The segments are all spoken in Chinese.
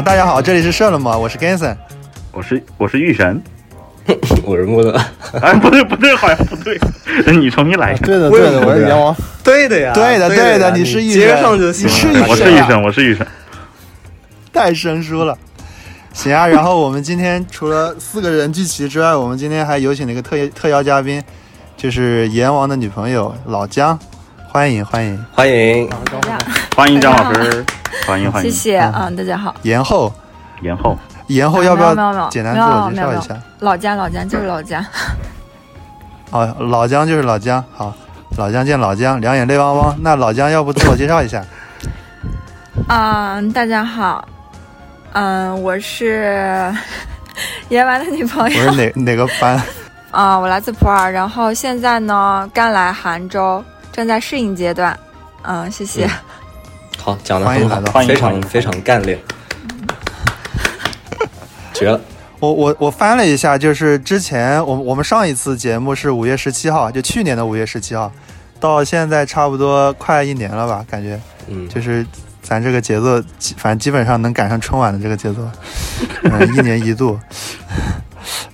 好，大家好，这里是射了吗？我是 Ganson，我是我是玉神，我是木德，哎，不对不对，好像不对，你重新来一下。对的对的，我是阎王。对的呀，对的对的，你是玉神，接上就行。我是玉神，我是玉神，太生疏了。行啊，然后我们今天除了四个人聚齐之外，我们今天还有请了一个特特邀嘉宾，就是阎王的女朋友老姜，欢迎欢迎。欢迎。欢迎张老师，欢迎欢迎，谢谢嗯，大家好。延后延后延后，要不要没有没有简单自我介绍一下？老姜老姜就是老姜。哦，老姜就是老姜，好，老姜见老姜，两眼泪汪汪。那老姜要不自我介绍一下？嗯，大家好。嗯，我是 延完的女朋友。我是哪哪个班？啊，我来自普洱，然后现在呢刚来杭州，正在适应阶段。嗯，谢谢。好，讲的很好，非常非常干练，绝了。我我我翻了一下，就是之前我我们上一次节目是五月十七号，就去年的五月十七号，到现在差不多快一年了吧？感觉，嗯，就是。咱这个节奏，反正基本上能赶上春晚的这个节奏，嗯，一年一度。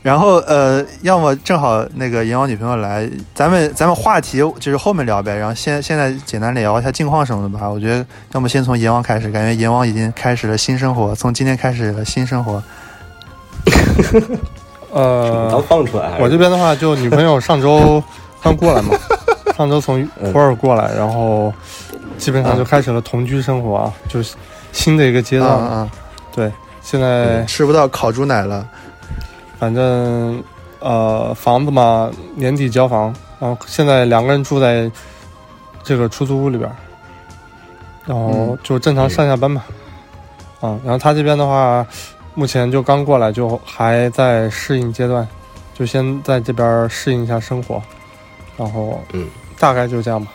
然后呃，要么正好那个阎王女朋友来，咱们咱们话题就是后面聊呗。然后现现在简单聊一下近况什么的吧。我觉得要么先从阎王开始，感觉阎王已经开始了新生活，从今天开始了新生活。呃，能放出来。我这边的话，就女朋友上周刚过来嘛，上周从普洱过来，然后。基本上就开始了同居生活啊，就是新的一个阶段啊。对，现在吃不到烤猪奶了。反正呃，房子嘛，年底交房，然后现在两个人住在这个出租屋里边，然后就正常上下班嘛。啊，然后他这边的话，目前就刚过来，就还在适应阶段，就先在这边适应一下生活，然后嗯，大概就这样吧。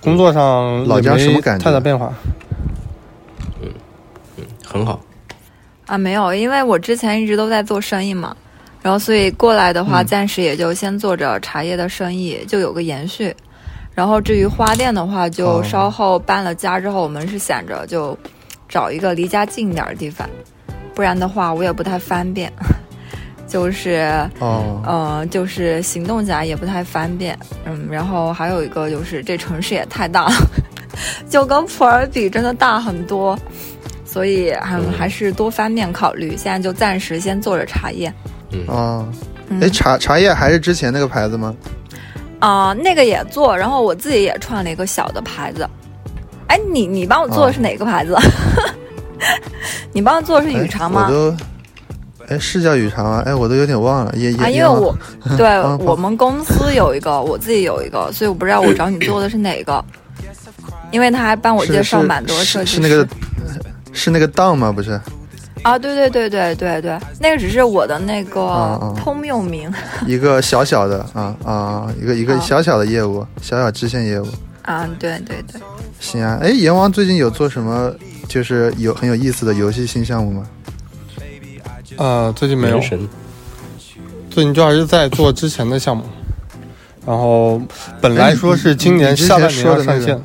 工作上老姜什么感觉？太大变化。嗯嗯，很好。啊，没有，因为我之前一直都在做生意嘛，然后所以过来的话，暂时也就先做着茶叶的生意，就有个延续。然后至于花店的话，就稍后搬了家之后，我们是想着就找一个离家近一点的地方，不然的话我也不太方便。就是哦，嗯，就是行动起来也不太方便，嗯，然后还有一个就是这城市也太大了，就跟普洱比真的大很多，所以还还是多方面考虑。现在就暂时先做着茶叶，嗯哦，哎，茶茶叶还是之前那个牌子吗？啊，那个也做，然后我自己也创了一个小的牌子。哎，你你帮我做的是哪个牌子？你帮我做的是雨茶吗？我都。哎，是叫雨茶吗？哎，我都有点忘了。也也啊，因为我 对我们公司有一个，我自己有一个，所以我不知道我找你做的是哪个。因为他还帮我介绍蛮多设计师。是那个是那个档吗？不是。啊，对对对对对对，那个只是我的那个通用名。一个小小的啊啊，一个一个小小的业务，小小支线业务。啊，对对对。行啊，哎，阎王最近有做什么就是有很有意思的游戏新项目吗？呃，最近没有，最近就还是在做之前的项目，然后本来说是今年下半年要上线，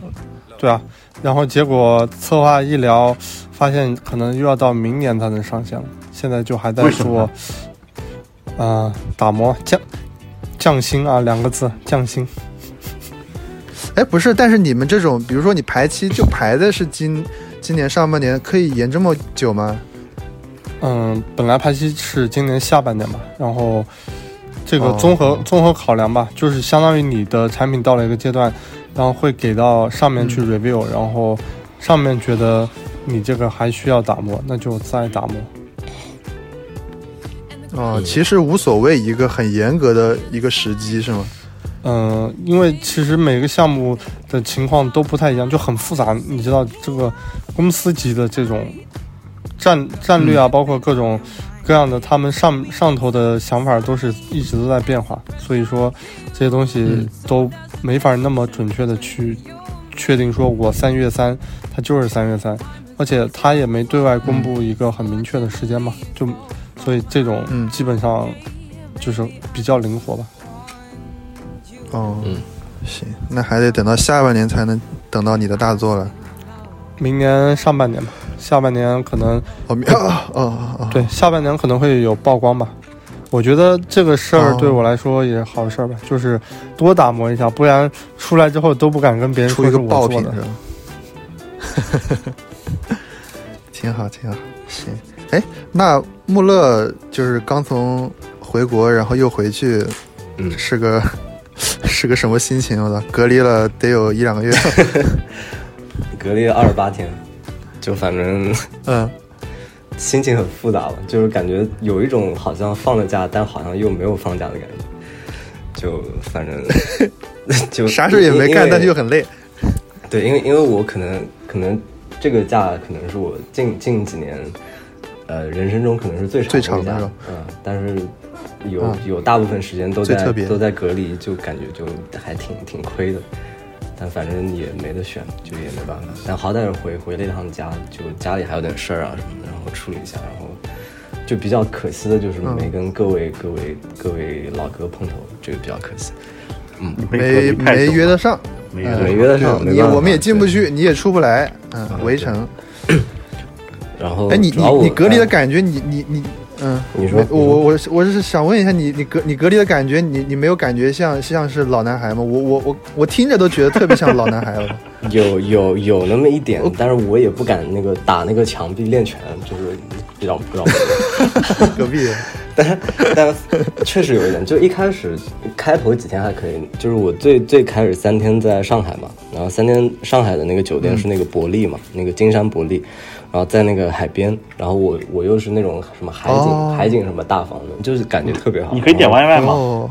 对啊，然后结果策划一聊，发现可能又要到明年才能上线了，现在就还在说，啊，打磨降降薪啊两个字降薪，哎，不是，但是你们这种，比如说你排期就排的是今今年上半年，可以延这么久吗？嗯，本来排期是今年下半年嘛，然后这个综合综合考量吧，就是相当于你的产品到了一个阶段，然后会给到上面去 review，然后上面觉得你这个还需要打磨，那就再打磨。哦，其实无所谓一个很严格的一个时机是吗？嗯，因为其实每个项目的情况都不太一样，就很复杂。你知道这个公司级的这种。战战略啊，包括各种各样的，他们上上头的想法都是一直都在变化，所以说这些东西都没法那么准确的去确定。说我三月三，它就是三月三，而且他也没对外公布一个很明确的时间嘛，就所以这种基本上就是比较灵活吧。哦，嗯，行，那还得等到下半年才能等到你的大作了。明年上半年吧。下半年可能哦哦哦，对，下半年可能会有曝光吧。我觉得这个事儿对我来说也是好事儿吧，就是多打磨一下，不然出来之后都不敢跟别人出一个爆品的。挺好，挺好。行，哎，那穆勒就是刚从回国，然后又回去，嗯，是个是个什么心情？我操，隔离了得有一两个月，隔离了二十八天，就反正嗯。心情很复杂吧，就是感觉有一种好像放了假，但好像又没有放假的感觉。就反正就啥事也没干，但是又很累。对，因为因为我可能可能这个假可能是我近近几年呃人生中可能是最长的假，嗯，但是有有大部分时间都在都在隔离，就感觉就还挺挺亏的。但反正也没得选，就也没办法。但好歹是回回了一趟家，就家里还有点事儿啊什么的，然后处理一下。然后就比较可惜的就是没跟各位各位各位老哥碰头，这个比较可惜。嗯，没没约得上，没约得上，你我们也进不去，你也出不来。嗯，围城。然后，哎，你你你隔离的感觉，你你你。嗯，你说我我我我是想问一下你，你隔你隔离的感觉，你你没有感觉像像是老男孩吗？我我我我听着都觉得特别像老男孩了。有有有那么一点，但是我也不敢那个打那个墙壁练拳，就是比较比较。隔壁，但但确实有一点，就一开始开头几天还可以，就是我最最开始三天在上海嘛，然后三天上海的那个酒店是那个伯利嘛，那个金山伯利。然后在那个海边，然后我我又是那种什么海景海景什么大房子，就是感觉特别好。你可以点外卖吗？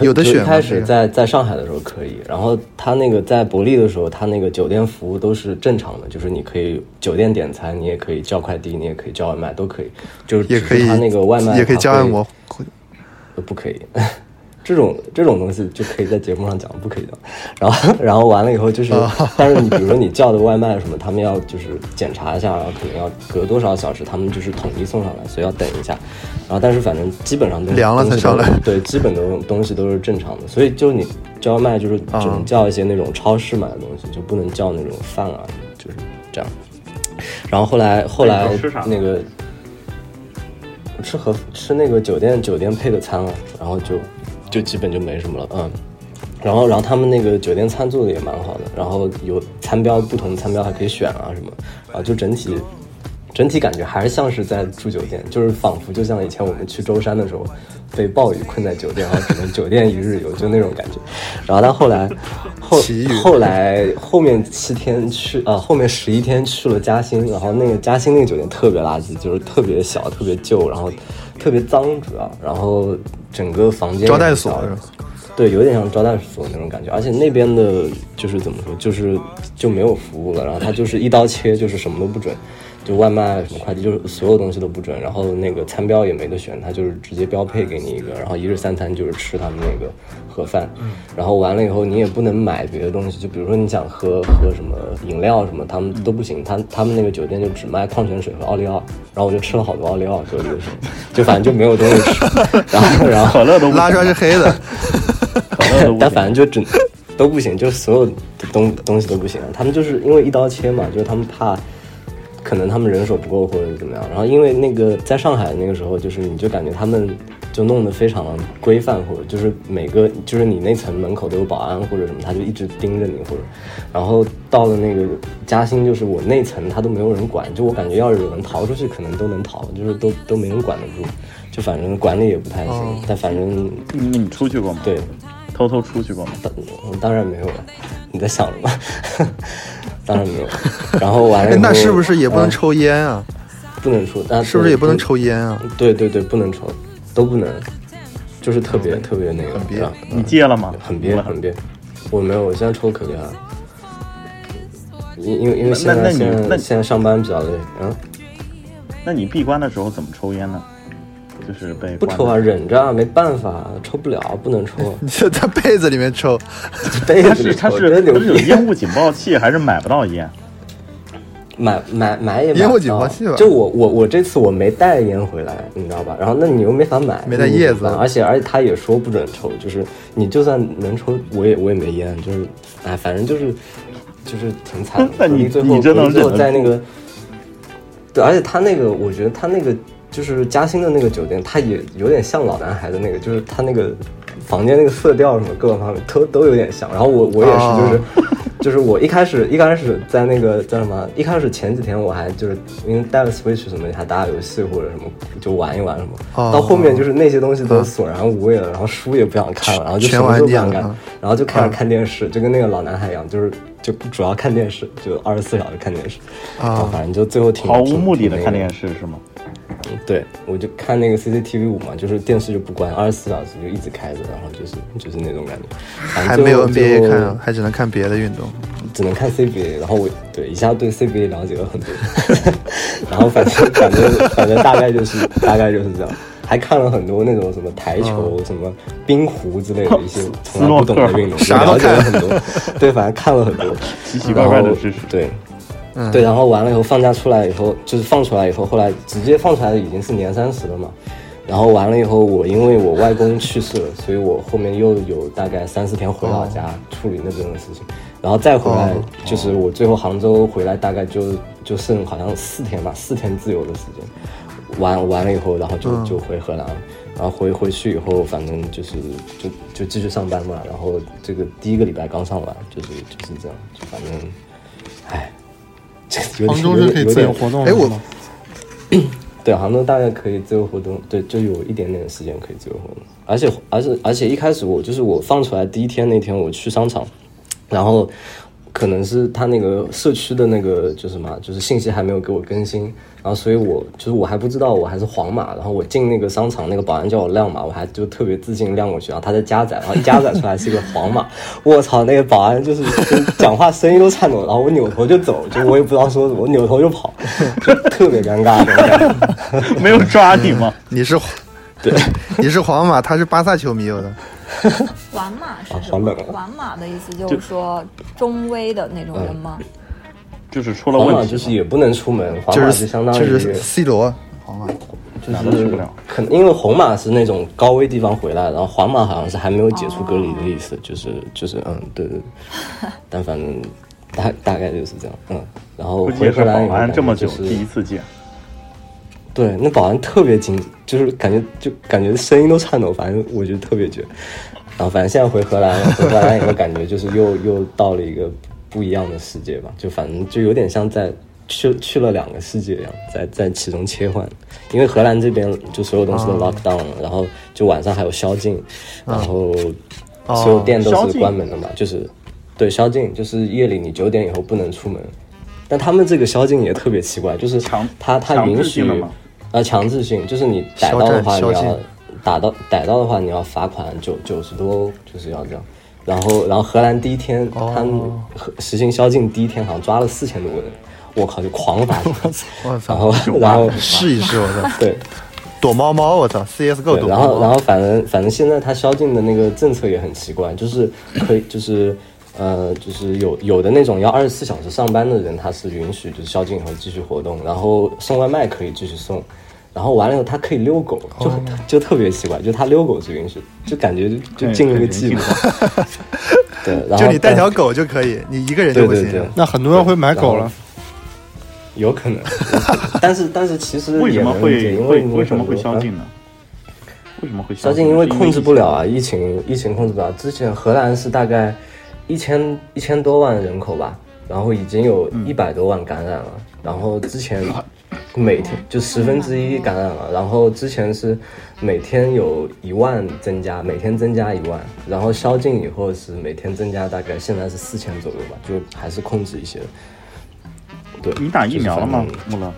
有的选。一开始在在上海的时候可以，然后他那个在伯利的时候，他那个酒店服务都是正常的，就是你可以酒店点餐，你也可以叫快递，你也可以叫外卖，都可以。就是也可以他那个外卖也可以叫按摩，不可以。这种这种东西就可以在节目上讲，不可以的。然后 然后完了以后就是，但是你比如说你叫的外卖什么，他们要就是检查一下，然后可能要隔多少小时，他们就是统一送上来，所以要等一下。然后但是反正基本上都凉了才上来，对，基本都东西都是正常的。所以就你叫外卖就是只能叫一些那种超市买的东西，就不能叫那种饭啊，就是这样。然后后来后来那个吃和吃那个酒店酒店配的餐了，然后就。就基本就没什么了，嗯，然后然后他们那个酒店餐做的也蛮好的，然后有餐标，不同的餐标还可以选啊什么，啊就整体整体感觉还是像是在住酒店，就是仿佛就像以前我们去舟山的时候被暴雨困在酒店，然后只能酒店一日游，就那种感觉。然后但后来后后来后面七天去啊，后面十一天去了嘉兴，然后那个嘉兴那个酒店特别垃圾，就是特别小，特别旧，然后。特别脏，主要，然后整个房间招待所，对，有点像招待所那种感觉，而且那边的就是怎么说，就是就没有服务了，然后他就是一刀切，就是什么都不准。就外卖什么快递，就是所有东西都不准，然后那个餐标也没得选，他就是直接标配给你一个，然后一日三餐就是吃他们那个盒饭，然后完了以后你也不能买别的东西，就比如说你想喝喝什么饮料什么，他们都不行，他他们那个酒店就只卖矿泉水和奥利奥，然后我就吃了好多奥利奥，隔离的时候，就反正就没有东西吃，然后然后可乐都拉出来是黑的，但反正就只都不行，就所有的东东西都不行，他们就是因为一刀切嘛，就是他们怕。可能他们人手不够或者怎么样，然后因为那个在上海那个时候，就是你就感觉他们就弄得非常规范，或者就是每个就是你那层门口都有保安或者什么，他就一直盯着你或者，然后到了那个嘉兴，就是我那层他都没有人管，就我感觉要是有人逃出去，可能都能逃，就是都都没人管得住，就反正管理也不太行，但反正你你出去过吗？对，偷偷出去过吗？当当然没有了，你在想什么？当然没有，然后完了，那是不是也不能抽烟啊？不能抽，但是不是也不能抽烟啊？对对对，不能抽，都不能，就是特别特别那个，很憋。你戒了吗？很憋，很憋。我没有，我现在抽可厉害了。因因为因为现在现在现在上班比较累，嗯。那你闭关的时候怎么抽烟呢？就是被不抽啊，忍着啊，没办法，抽不了，不能抽。你就在被子里面抽，被子里他是他是有烟雾警报器，还是买不到烟？买买买也烟雾警报器吧。就我我我这次我没带烟回来，你知道吧？然后那你又没法买，没带叶子，而且而且他也说不准抽，就是你就算能抽，我也我也没烟，就是哎，反正就是就是挺惨的。那你最后最后在那个。对，而且他那个，我觉得他那个就是嘉兴的那个酒店，它也有点像老男孩的那个，就是它那个房间那个色调什么各个方面都都有点像。然后我我也是，就是 就是我一开始一开始在那个叫什么，一开始前几天我还就是因为带了 Switch 什么，还打打游戏或者什么就玩一玩什么。到后面就是那些东西都索然无味了，然后书也不想看了，然后就什么都不想干，然后就开始看电视，就跟那个老男孩一样，就是。就主要看电视，就二十四小时看电视，啊，反正就最后挺毫无目的的看电视是吗？嗯，对，我就看那个 CCTV 五嘛，就是电视就不关，二十四小时就一直开着，然后就是就是那种感觉。还没有 NBA 看，还只能看别的运动，只能看 CBA。然后我对一下对 CBA 了解了很多，然后反正反正反正大概就是大概就是这样。还看了很多那种什么台球、什么冰壶之类的一些 从来不懂的运动，了解了很多。对，反正看了很多奇奇怪怪的知识。对，对，然后完了以后放假出来以后，就是放出来以后，后来直接放出来的已经是年三十了嘛。然后完了以后，我因为我外公去世了，所以我后面又有大概三四天回老家处理那边的事情，然后再回来，就是我最后杭州回来大概就就剩好像四天吧，四天自由的时间。完完了以后，然后就就回荷兰了，然后回回去以后，反正就是就就继续上班嘛。然后这个第一个礼拜刚上完，就是就是这样，就反正，唉，杭州是可以自由活动哎，我，对，杭州大概可以自由活动，对，就有一点点时间可以自由活动。而且而且而且一开始我就是我放出来第一天那天我去商场，然后。可能是他那个社区的那个就是什么，就是信息还没有给我更新，然后所以我就是我还不知道我还是黄马，然后我进那个商场，那个保安叫我亮码，我还就特别自信亮过去，然后他在加载，然后一加载出来是一个黄码，我操，那个保安就是讲话声音都颤抖，然后我扭头就走，就我也不知道说什么，我扭头就跑，就特别尴尬，没有抓你吗？你是，对，你是皇马，他是巴萨球迷有的。皇马是什么？皇马的意思就是说中威的那种人吗？就是出了问题，就是也不能出门。皇马就相当于 C 罗，皇马就是可能因为红马是那种高危地方回来，然后皇马好像是还没有解除隔离的意思，就是就是嗯，对对。但反正大大概就是这样，嗯。然后回荷兰保安这么久第一次见。对，那保安特别紧，就是感觉就感觉声音都颤抖，反正我觉得特别绝。然后反正现在回荷兰，回荷兰以后感觉就是又又到了一个不一样的世界吧，就反正就有点像在去去了两个世界一样，在在其中切换。因为荷兰这边就所有东西都 lock down 了，然后就晚上还有宵禁，然后所有店都是关门的嘛，就是对宵禁，就是夜里你九点以后不能出门。但他们这个宵禁也特别奇怪，就是他他允许。呃，强制性就是你逮到的话，你要打到逮到的话，你要罚款九九十多欧，就是要这样。然后，然后荷兰第一天，他实行宵禁第一天，好像抓了四千多个人，我靠，就狂罚。我操！然后，然后试一试，我操！对，躲猫猫，我操！CS GO 躲猫猫。然后，然后反正反正现在他宵禁的那个政策也很奇怪，就是可以就是。呃，就是有有的那种要二十四小时上班的人，他是允许就是宵禁以后继续活动，然后送外卖可以继续送，然后完了以后他可以遛狗，就就特别奇怪，就他遛狗是允许，就感觉就进了个 计划。对，然后就你带条狗就可以，你一个人就不行。那很多人会买狗了，有可能。但是但是其实为什么会因为为什么会宵禁呢？为什么会宵禁？因为控制不了啊，疫情疫情控制不了。之前荷兰是大概。一千一千多万人口吧，然后已经有一百多万感染了，然后之前每天就十分之一感染了，然后之前是每天有一万增加，每天增加一万，然后宵禁以后是每天增加大概现在是四千左右吧，就还是控制一些。对你打疫苗了吗？木乐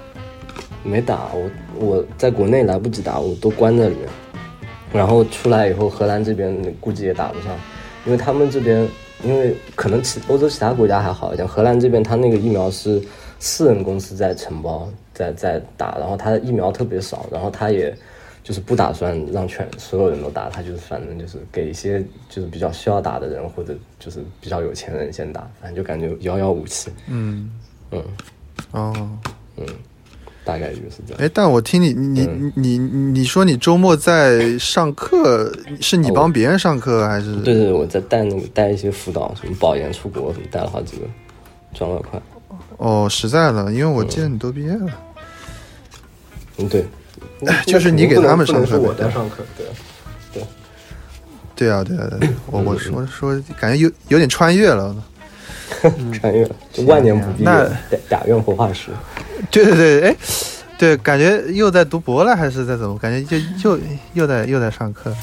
没打，我我在国内来不及打，我都关在里面，然后出来以后荷兰这边估计也打不上，因为他们这边。因为可能其欧洲其他国家还好一点，荷兰这边他那个疫苗是私人公司在承包，在在打，然后他的疫苗特别少，然后他也就是不打算让全所有人都打，他就是反正就是给一些就是比较需要打的人或者就是比较有钱人先打，反正就感觉遥遥无期。嗯嗯哦嗯。大概就是这样。哎，但我听你，你你你说你周末在上课，是你帮别人上课还是？对对，我在带那个带一些辅导，什么保研出国什么，带了好几个，赚了快。哦，实在了，因为我记得你都毕业了。嗯，对，就是你给他们上课，我在上课，对，对，对啊，对啊，对，我我说说，感觉有有点穿越了，穿越了，就万年不变，那，打打院活化石，对对对，哎，对，感觉又在读博了，还是在怎么？感觉就又又在又在上课。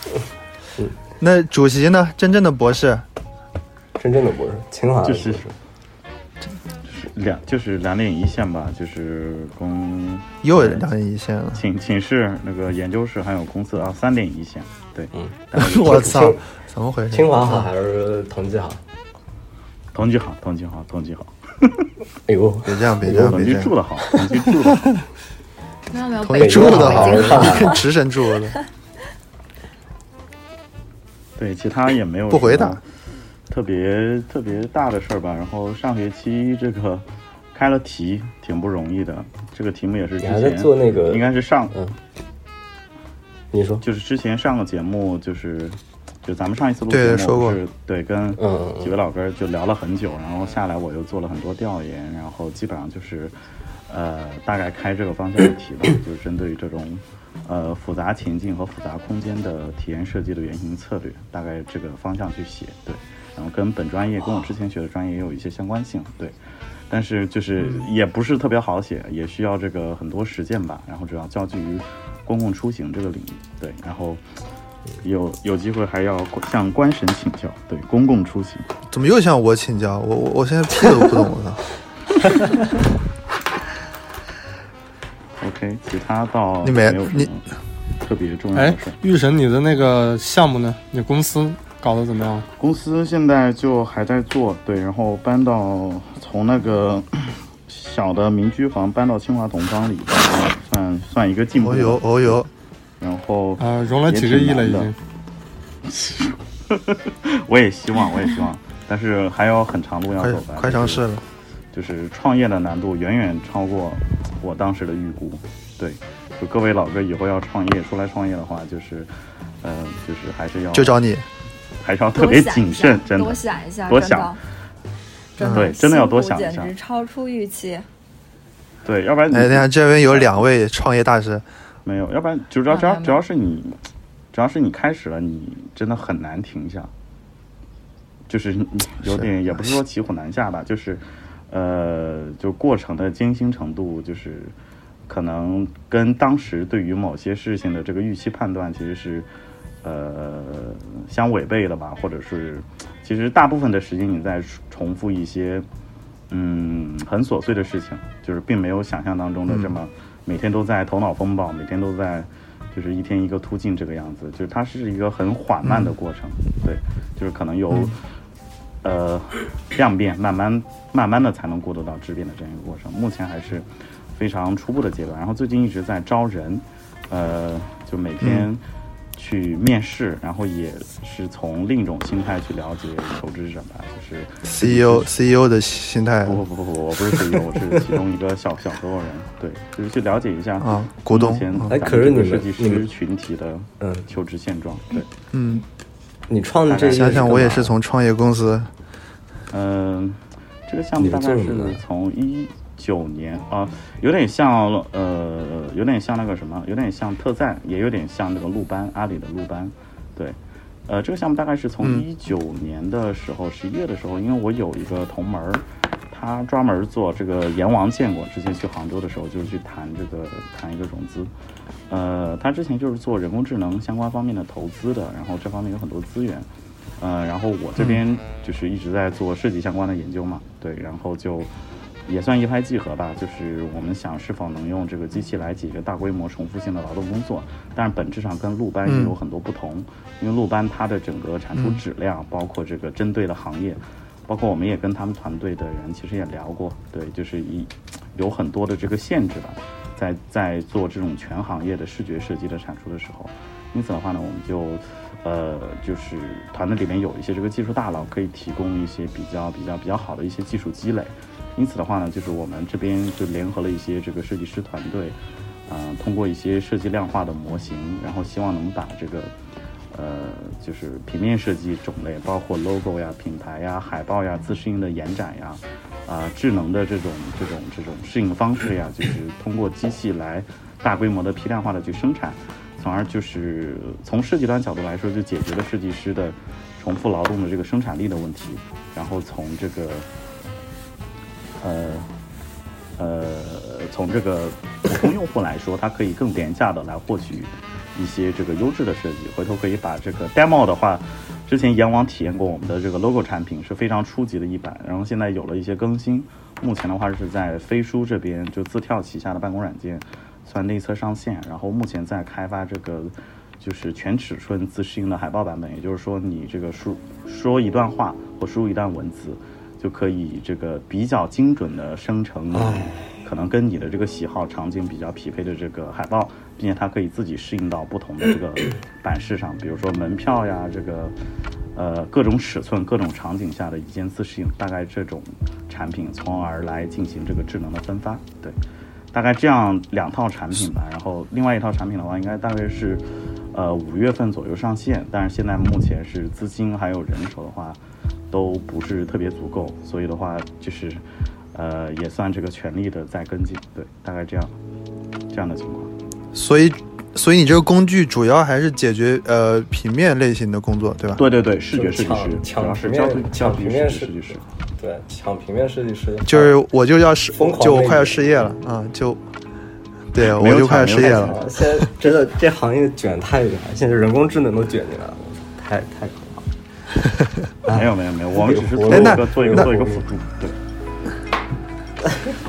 那主席呢？真正的博士，真正的博士，清华就是。两就是两点一线吧，就是公又两点一线了。寝寝室那个研究室还有公司啊，三点一线。对，嗯，我操，怎么回事？清华好还是同济好？同居好，同居好，同居好。哎呦，别这样，别这样，同居住的好，同居住的好。没有没有，同居住的好，直升住的。对，其他也没有。不回答。特别特别大的事儿吧，然后上学期这个开了题，挺不容易的。这个题目也是之前做那个，应该是上嗯，你说就是之前上个节目，就是就咱们上一次录节目是对跟几位老哥就聊了很久，然后下来我又做了很多调研，然后基本上就是呃大概开这个方向的题吧，就是针对于这种呃复杂情境和复杂空间的体验设计的原型策略，大概这个方向去写，对。然后跟本专业，跟我之前学的专业也有一些相关性，对，但是就是也不是特别好写，也需要这个很多实践吧。然后主要交际于公共出行这个领域，对，然后有有机会还要向官神请教，对，公共出行。怎么又向我请教？我我我现在屁都不懂了。OK，其他倒你没有你特别重要的事。玉神，你的那个项目呢？你公司？搞得怎么样？公司现在就还在做，对，然后搬到从那个小的民居房搬到清华同方里，算算一个进步。哦哟，哦哟，然后啊，融了几个亿了已经。我也希望，我也希望，但是还有很长路要走。快尝试了，就是创业的难度远远超过我当时的预估。对，就各位老哥以后要创业出来创业的话，就是，呃，就是还是要就找你。还是要特别谨慎，真的多想一下，多想，对，真的要多想一下，简直超出预期。对，要不然，哎，你看这边有两位创业大师，没有，要不然就只要只要只要是你，只要是你开始了，你真的很难停下，就是有点也不是说骑虎难下吧，就是呃，就过程的艰辛程度，就是可能跟当时对于某些事情的这个预期判断，其实是。呃，相违背的吧，或者是，其实大部分的时间你在重复一些，嗯，很琐碎的事情，就是并没有想象当中的这么每天都在头脑风暴，每天都在就是一天一个突进这个样子，就是它是一个很缓慢的过程，对，就是可能由呃量变慢慢慢慢的才能过渡到质变的这样一个过程，目前还是非常初步的阶段，然后最近一直在招人，呃，就每天。去面试，然后也是从另一种心态去了解求职者吧，就是 CEO CEO 的心态。不不不不不，我不是 CEO，我 是其中一个小小合伙人。对，就是去了解一下啊，股东。哎，可是你设计师群体的嗯求职现状，对，嗯，你创的这想想，我也是从创业公司。嗯，这个项目大概是从一。九年啊，有点像呃，有点像那个什么，有点像特赞，也有点像那个路班，阿里的路班。对，呃，这个项目大概是从一九年的时候，十一月的时候，因为我有一个同门儿，他专门做这个阎王见过，之前去杭州的时候就是去谈这个谈一个融资，呃，他之前就是做人工智能相关方面的投资的，然后这方面有很多资源，呃，然后我这边就是一直在做设计相关的研究嘛，对，然后就。也算一拍即合吧，就是我们想是否能用这个机器来解决大规模重复性的劳动工作，但是本质上跟路班也有很多不同，因为路班它的整个产出质量，包括这个针对的行业，包括我们也跟他们团队的人其实也聊过，对，就是一有很多的这个限制吧，在在做这种全行业的视觉设计的产出的时候，因此的话呢，我们就呃就是团队里面有一些这个技术大佬可以提供一些比较比较比较好的一些技术积累。因此的话呢，就是我们这边就联合了一些这个设计师团队，嗯，通过一些设计量化的模型，然后希望能把这个，呃，就是平面设计种类，包括 logo 呀、品牌呀、海报呀、自适应的延展呀，啊，智能的这种这种这种适应方式呀，就是通过机器来大规模的批量化的去生产，从而就是从设计端角度来说，就解决了设计师的重复劳动的这个生产力的问题，然后从这个呃呃从这个普通用户来说，它可以更廉价的来获取。一些这个优质的设计，回头可以把这个 demo 的话，之前阎王体验过我们的这个 logo 产品是非常初级的一版，然后现在有了一些更新，目前的话是在飞书这边就自跳旗下的办公软件算内测上线，然后目前在开发这个就是全尺寸自适应的海报版本，也就是说你这个输说一段话或输入一段文字，就可以这个比较精准的生成。可能跟你的这个喜好场景比较匹配的这个海报，并且它可以自己适应到不同的这个版式上，比如说门票呀，这个呃各种尺寸、各种场景下的一键自适应，大概这种产品，从而来进行这个智能的分发。对，大概这样两套产品吧。然后另外一套产品的话，应该大约是呃五月份左右上线，但是现在目前是资金还有人手的话都不是特别足够，所以的话就是。呃，也算这个全力的在跟进，对，大概这样，这样的情况。所以，所以你这个工具主要还是解决呃平面类型的工作，对吧？对对对，视觉设计师，抢平面，抢平面设计师，对，抢平面设计师。就是我就要失，就我快要失业了啊！就，对，我就快要失业了。现在真的这行业卷太厉害，现在人工智能都卷进来了，太太可怕了。没有没有没有，我们只是做一个做一个做一个辅助，对。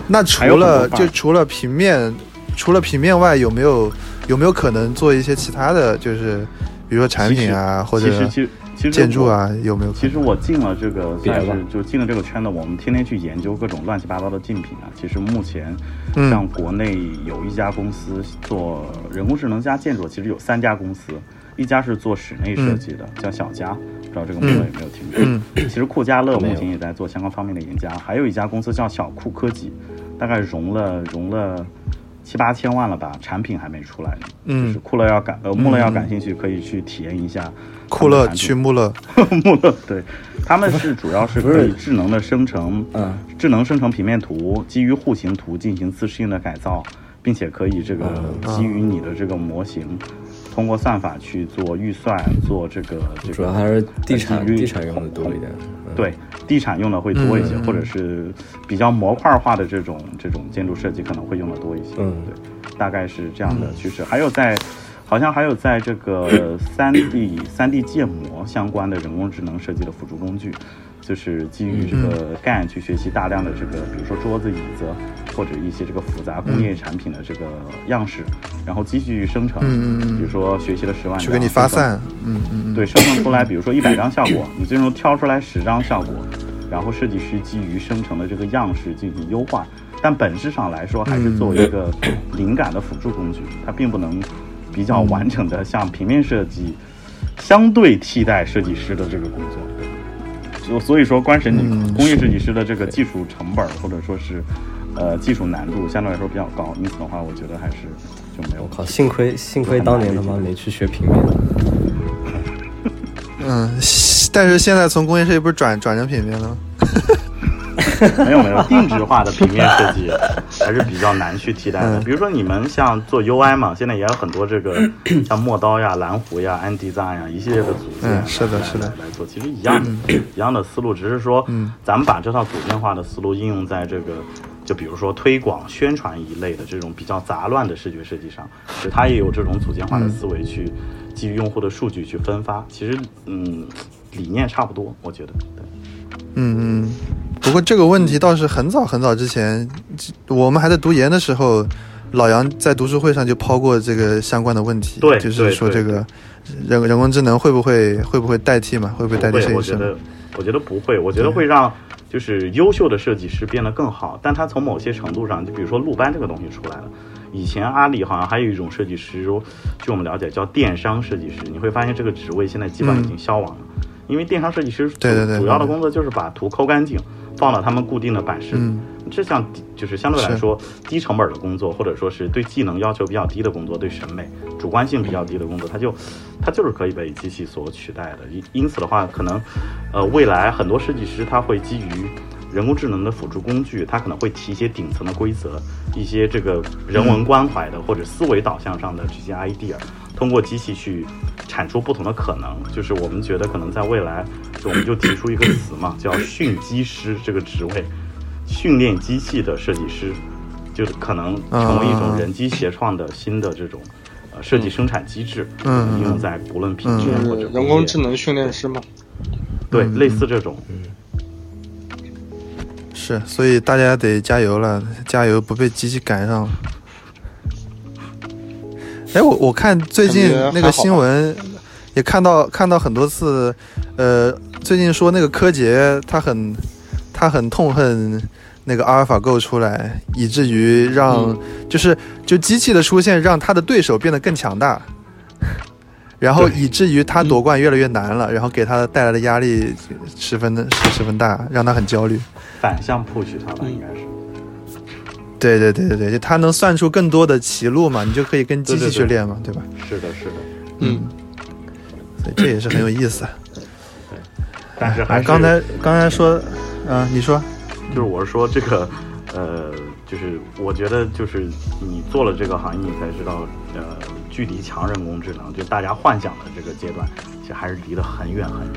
那除了就除了平面，除了平面外，有没有有没有可能做一些其他的就是，比如说产品啊，或者其实建筑啊，有没有？其实我进了这个算是就进了这个圈子，我们天天去研究各种乱七八糟的竞品啊。其实目前像国内有一家公司做人工智能加建筑，其实有三家公司，一家是做室内设计的，叫小家。不知道这个名字有没有听过？嗯，其实酷家乐目前也在做相关方面的研究，还有一家公司叫小酷科技，大概融了融了七八千万了吧，产品还没出来。嗯，就是酷乐要感呃穆乐要感兴趣，可以去体验一下。酷乐去穆乐，穆乐对，他们是主要是 可以智能的生成，嗯，智能生成平面图，基于户型图进行自适应的改造，并且可以这个基于你的这个模型。通过算法去做预算，做这个，主要还是地产地产用的多一点。对，地产用的会多一些，或者是比较模块化的这种这种建筑设计可能会用的多一些。嗯，对，大概是这样的趋势。还有在，好像还有在这个 三 D 三 D 建模相关的人工智能设计的辅助工具。就是基于这个 GAN 去学习大量的这个，比如说桌子、椅子，或者一些这个复杂工业产品的这个样式，然后继续生成。比如说学习了十万张，去给你发散。嗯嗯对，生成出来，比如说一百张效果，你最终挑出来十张效果，然后设计师基于生成的这个样式进行优化。但本质上来说，还是作为一个灵感的辅助工具，它并不能比较完整的像平面设计相对替代设计师的这个工作。所以说，关神，你工业设计师的这个技术成本或者说是，呃，技术难度相对来说比较高，因此的话，我觉得还是就没有。靠，幸亏幸亏当年他妈没去学平面。嗯，但是现在从工业设计不是转转成平面了吗？没有没有，定制化的平面设计还是比较难去替代的。比如说你们像做 UI 嘛，现在也有很多这个 像墨刀呀、蓝狐呀、安迪赞呀一系列的组件，是的，是的，来做，其实一样一样的思路，只是说咱们把这套组件化的思路应用在这个，就比如说推广宣传一类的这种比较杂乱的视觉设计上，就它也有这种组件化的思维去基于用户的数据去分发。其实嗯，理念差不多，我觉得对。嗯嗯，不过这个问题倒是很早很早之前，我们还在读研的时候，老杨在读书会上就抛过这个相关的问题，对，就是说这个人人工智能会不会会不会代替嘛？会不会代替？我觉得我觉得不会，我觉得会让就是优秀的设计师变得更好。但他从某些程度上，就比如说鹿班这个东西出来了，以前阿里好像还有一种设计师，据我们了解叫电商设计师，你会发现这个职位现在基本上已经消亡了。因为电商设计师主主要的工作就是把图抠干净，放到他们固定的版式。这项就是相对来说低成本的工作，或者说是对技能要求比较低的工作，对审美主观性比较低的工作，它就它就是可以被机器所取代的。因因此的话，可能呃未来很多设计师他会基于人工智能的辅助工具，他可能会提一些顶层的规则，一些这个人文关怀的或者思维导向上的这些 idea，通过机器去产出不同的可能。就是我们觉得可能在未来，我们就提出一个词嘛，叫训机师这个职位。训练机器的设计师，就是可能成为一种人机协创的新的这种呃设计生产机制，应用在不论品质或者人工智能训练师吗？对，类似这种。是，所以大家得加油了，加油不被机器赶上。哎，我我看最近那个新闻也看到看到很多次，呃，最近说那个柯洁他很他很痛恨。那个阿尔法 Go 出来，以至于让就是就机器的出现，让他的对手变得更强大，然后以至于他夺冠越来越难了，然后给他带来的压力十分的十分大，让他很焦虑。反向 push 他吧，应该是。对对对对对，就他能算出更多的棋路嘛，你就可以跟机器去练嘛，对吧？是的，是的，嗯，所以这也是很有意思。对，但是还刚才刚才说，嗯，你说。就是我是说这个，呃，就是我觉得就是你做了这个行业，你才知道，呃，距离强人工智能，就大家幻想的这个阶段，其实还是离得很远很远。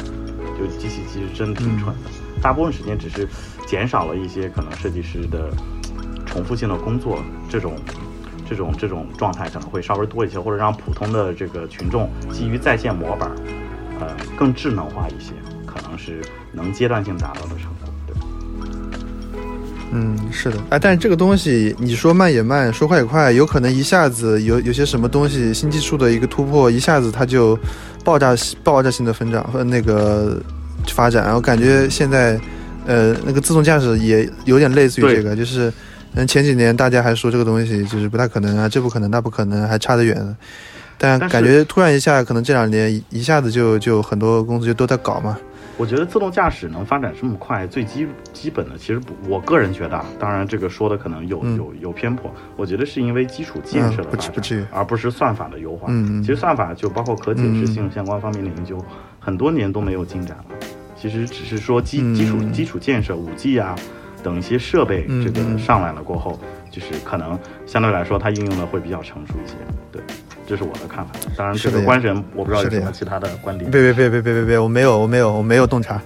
就机器其实真的挺蠢的，大部分时间只是减少了一些可能设计师的重复性的工作，这种这种这种状态可能会稍微多一些，或者让普通的这个群众基于在线模板，呃，更智能化一些，可能是能阶段性达到的成果。对嗯，是的，哎，但是这个东西你说慢也慢，说快也快，有可能一下子有有些什么东西新技术的一个突破，一下子它就爆炸爆炸性的增长和那个发展。我感觉现在，呃，那个自动驾驶也有点类似于这个，就是，嗯，前几年大家还说这个东西就是不太可能啊，这不可能那不可能，还差得远。但感觉突然一下，可能这两年一下子就就很多公司就都在搞嘛。我觉得自动驾驶能发展这么快，最基基本的其实不，我个人觉得，当然这个说的可能有有有偏颇。我觉得是因为基础建设的发展，而不是算法的优化。嗯其实算法就包括可解释性相关方面的研究，很多年都没有进展了。其实只是说基基础基础建设，五 G 啊等一些设备这个上来了过后，就是可能相对来说它应用的会比较成熟一些。对。这是我的看法，当然这个官神我不知道有什么其他的观点。别别别别别别别，我没有我没有我没有洞察，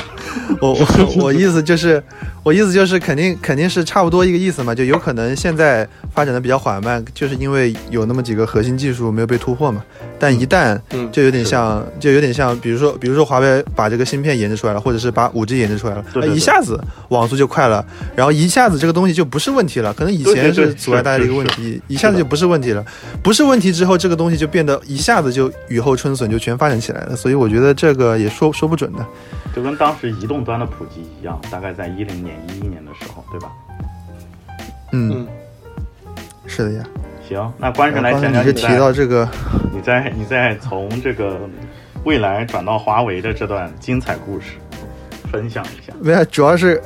我我我意思就是，我意思就是肯定肯定是差不多一个意思嘛，就有可能现在发展的比较缓慢，就是因为有那么几个核心技术没有被突破嘛。但一旦就有点像，就有点像，比如说，比如说华为把这个芯片研制出来了，或者是把五 G 研制出来了，那一下子网速就快了，然后一下子这个东西就不是问题了。可能以前是阻碍大家的一个问题，一下子就不是问题了。不是问题之后，这个东西就变得一下子就雨后春笋，就全发展起来了。所以我觉得这个也说说不准的。就跟当时移动端的普及一样，大概在一零年、一一年的时候，对吧？嗯，是的呀。行，那关神来讲讲你提到这个，你在你在从这个未来转到华为的这段精彩故事，分享一下。没有，主要是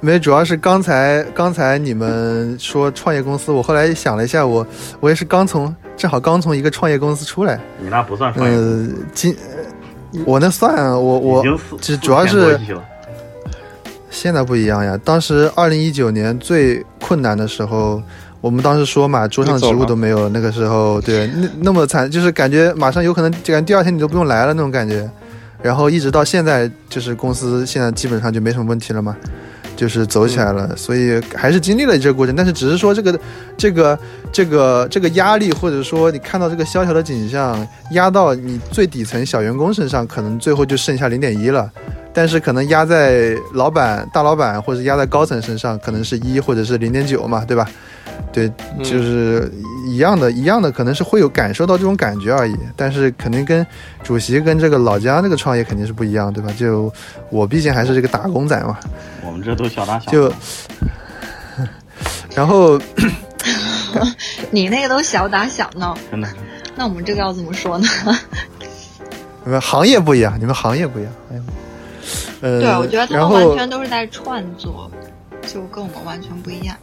没，主要是刚才刚才你们说创业公司，我后来想了一下，我我也是刚从正好刚从一个创业公司出来。你那不算创业。呃，今我那算，我我这主要是现在不一样呀。当时二零一九年最困难的时候。我们当时说嘛，桌上的植物都没有，那个时候对，那那么惨，就是感觉马上有可能，感觉第二天你都不用来了那种感觉。然后一直到现在，就是公司现在基本上就没什么问题了嘛，就是走起来了。所以还是经历了这个过程，但是只是说这个这个这个这个压力，或者说你看到这个萧条的景象压到你最底层小员工身上，可能最后就剩下零点一了。但是可能压在老板、大老板或者压在高层身上，可能是一或者是零点九嘛，对吧？对，就是一样的，一样的，可能是会有感受到这种感觉而已。但是肯定跟主席跟这个老姜这个创业肯定是不一样，对吧？就我毕竟还是这个打工仔嘛。我们这都小打小。就，然后，你那个都小打小闹，真的。那我们这个要怎么说呢？你们行业不一样，你们行业不一样。呃，对，我觉得他们完全都是在创作。就跟我们完全不一样。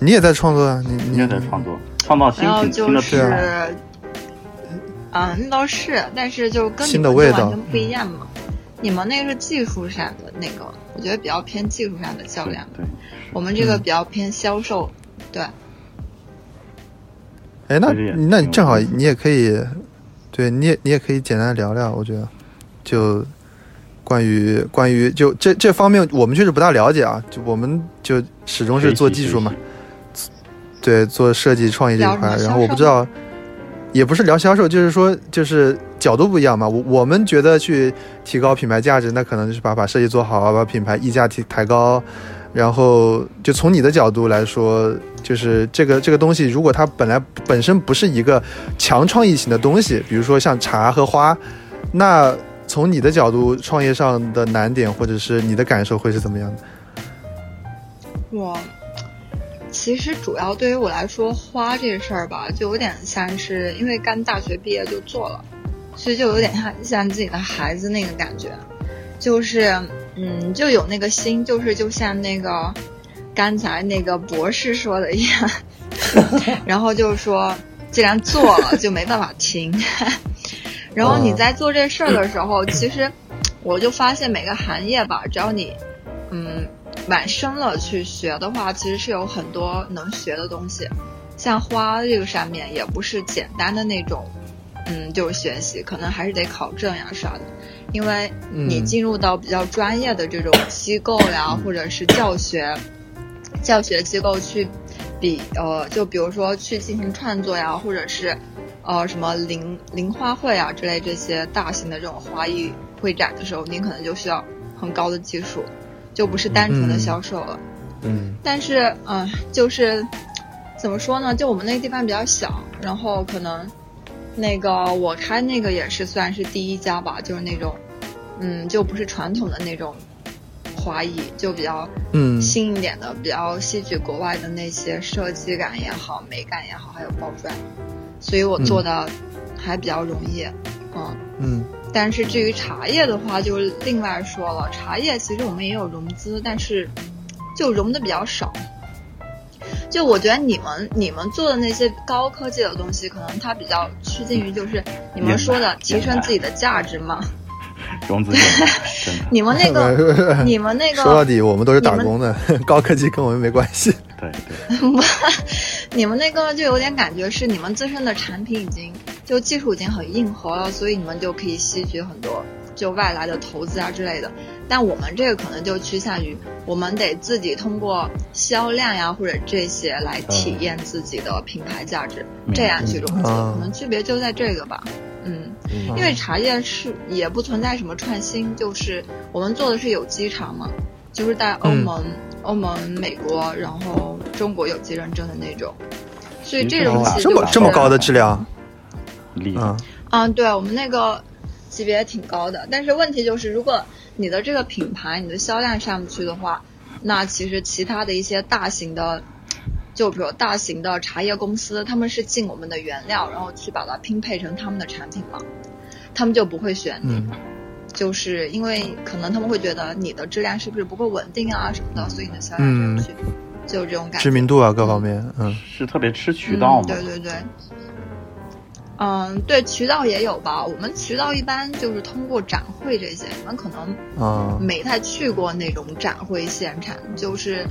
你也在创作啊？你你也在创作，创造新品、新的是，嗯，那倒是，但是就跟你们完全不一样嘛。你们那个是技术上的那个，我觉得比较偏技术上的较量。对，我们这个比较偏销售。对。哎，那那你正好，你也可以，对你也你也可以简单聊聊。我觉得，就关于关于就这这方面，我们确实不大了解啊。就我们就始终是做技术嘛。对，做设计创意这一块，然后我不知道，也不是聊销售，就是说，就是角度不一样嘛。我我们觉得去提高品牌价值，那可能就是把把设计做好，把品牌溢价提抬高。然后，就从你的角度来说，就是这个这个东西，如果它本来本身不是一个强创意型的东西，比如说像茶和花，那从你的角度，创业上的难点或者是你的感受会是怎么样的？我。其实主要对于我来说，花这事儿吧，就有点像是因为刚大学毕业就做了，所以就有点像像自己的孩子那个感觉，就是嗯，就有那个心，就是就像那个刚才那个博士说的一样，然后就是说，既然做了，就没办法停。然后你在做这事儿的时候，其实我就发现每个行业吧，只要你嗯。往深了去学的话，其实是有很多能学的东西。像花这个上面，也不是简单的那种，嗯，就是学习，可能还是得考证呀啥的。因为你进入到比较专业的这种机构呀，或者是教学教学机构去比，呃，就比如说去进行创作呀，或者是呃什么零零花会啊之类这些大型的这种花艺会展的时候，你可能就需要很高的技术。就不是单纯的销售了，嗯，但是嗯，就是怎么说呢？就我们那个地方比较小，然后可能那个我开那个也是算是第一家吧，就是那种嗯，就不是传统的那种华裔，就比较嗯新一点的，比较吸取国外的那些设计感也好、美感也好，还有包装，所以我做的还比较容易，嗯嗯。但是至于茶叶的话，就另外说了。茶叶其实我们也有融资，但是就融的比较少。就我觉得你们你们做的那些高科技的东西，可能它比较趋近于就是你们说的提升自己的价值嘛。融资，你们那个，你们那个，说到底我们都是打工的，高科技跟我们没关系。对对。你们那个就有点感觉是你们自身的产品已经。就技术已经很硬核了，所以你们就可以吸取很多就外来的投资啊之类的。但我们这个可能就趋向于，我们得自己通过销量呀或者这些来体验自己的品牌价值，这样去融资。可能区别就在这个吧。嗯，因为茶叶是也不存在什么创新，就是我们做的是有机茶嘛，就是在欧盟、欧盟、美国，然后中国有机认证的那种，所以这种这么这么高的质量。嗯，嗯，对我们那个级别挺高的，但是问题就是，如果你的这个品牌你的销量上不去的话，那其实其他的一些大型的，就比如大型的茶叶公司，他们是进我们的原料，然后去把它拼配成他们的产品嘛，他们就不会选你，就是因为可能他们会觉得你的质量是不是不够稳定啊什么的，所以你的销量上不去，就有这种感觉，知名度啊各方面，嗯，是特别吃渠道嘛，对对对。嗯，对，渠道也有吧。我们渠道一般就是通过展会这些，你们可能没太去过那种展会现场，就是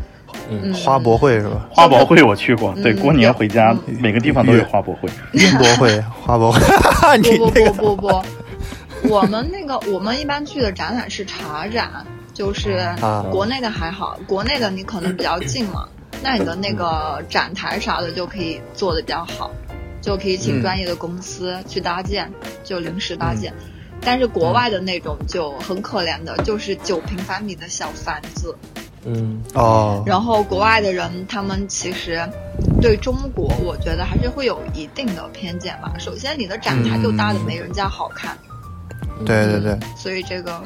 嗯，花博会是吧？花博会我去过，对，过年回家每个地方都有花博会。运博会、花博会，不不不不不，我们那个我们一般去的展览是茶展，就是国内的还好，国内的你可能比较近嘛，那你的那个展台啥的就可以做的比较好。就可以请专业的公司去搭建，就临时搭建。但是国外的那种就很可怜的，就是九平方米的小房子。嗯哦。然后国外的人他们其实对中国，我觉得还是会有一定的偏见吧。首先，你的展台就搭的没人家好看。对对对。所以这个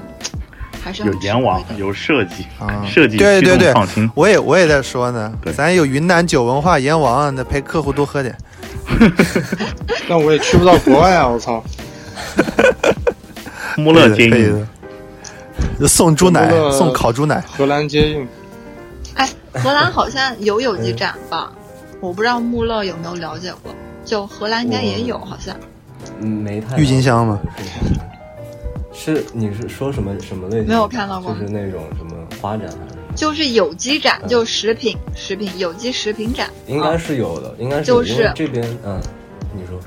还是有阎王，有设计啊，设计对对对，创新。我也我也在说呢，咱有云南酒文化阎王，那陪客户多喝点。那我也去不到国外啊！我操，穆勒接应，送猪奶，送烤猪奶，荷兰接应。哎，荷兰好像有有机展吧？我不知道穆勒有没有了解过，就荷兰应该也有，好像。嗯，没太。郁金香吗？是，你是说什么什么类型？没有看到过，就是那种什么花展还是？就是有机展，就食品食品有机食品展。应该是有的，应该是就是这边嗯，你说。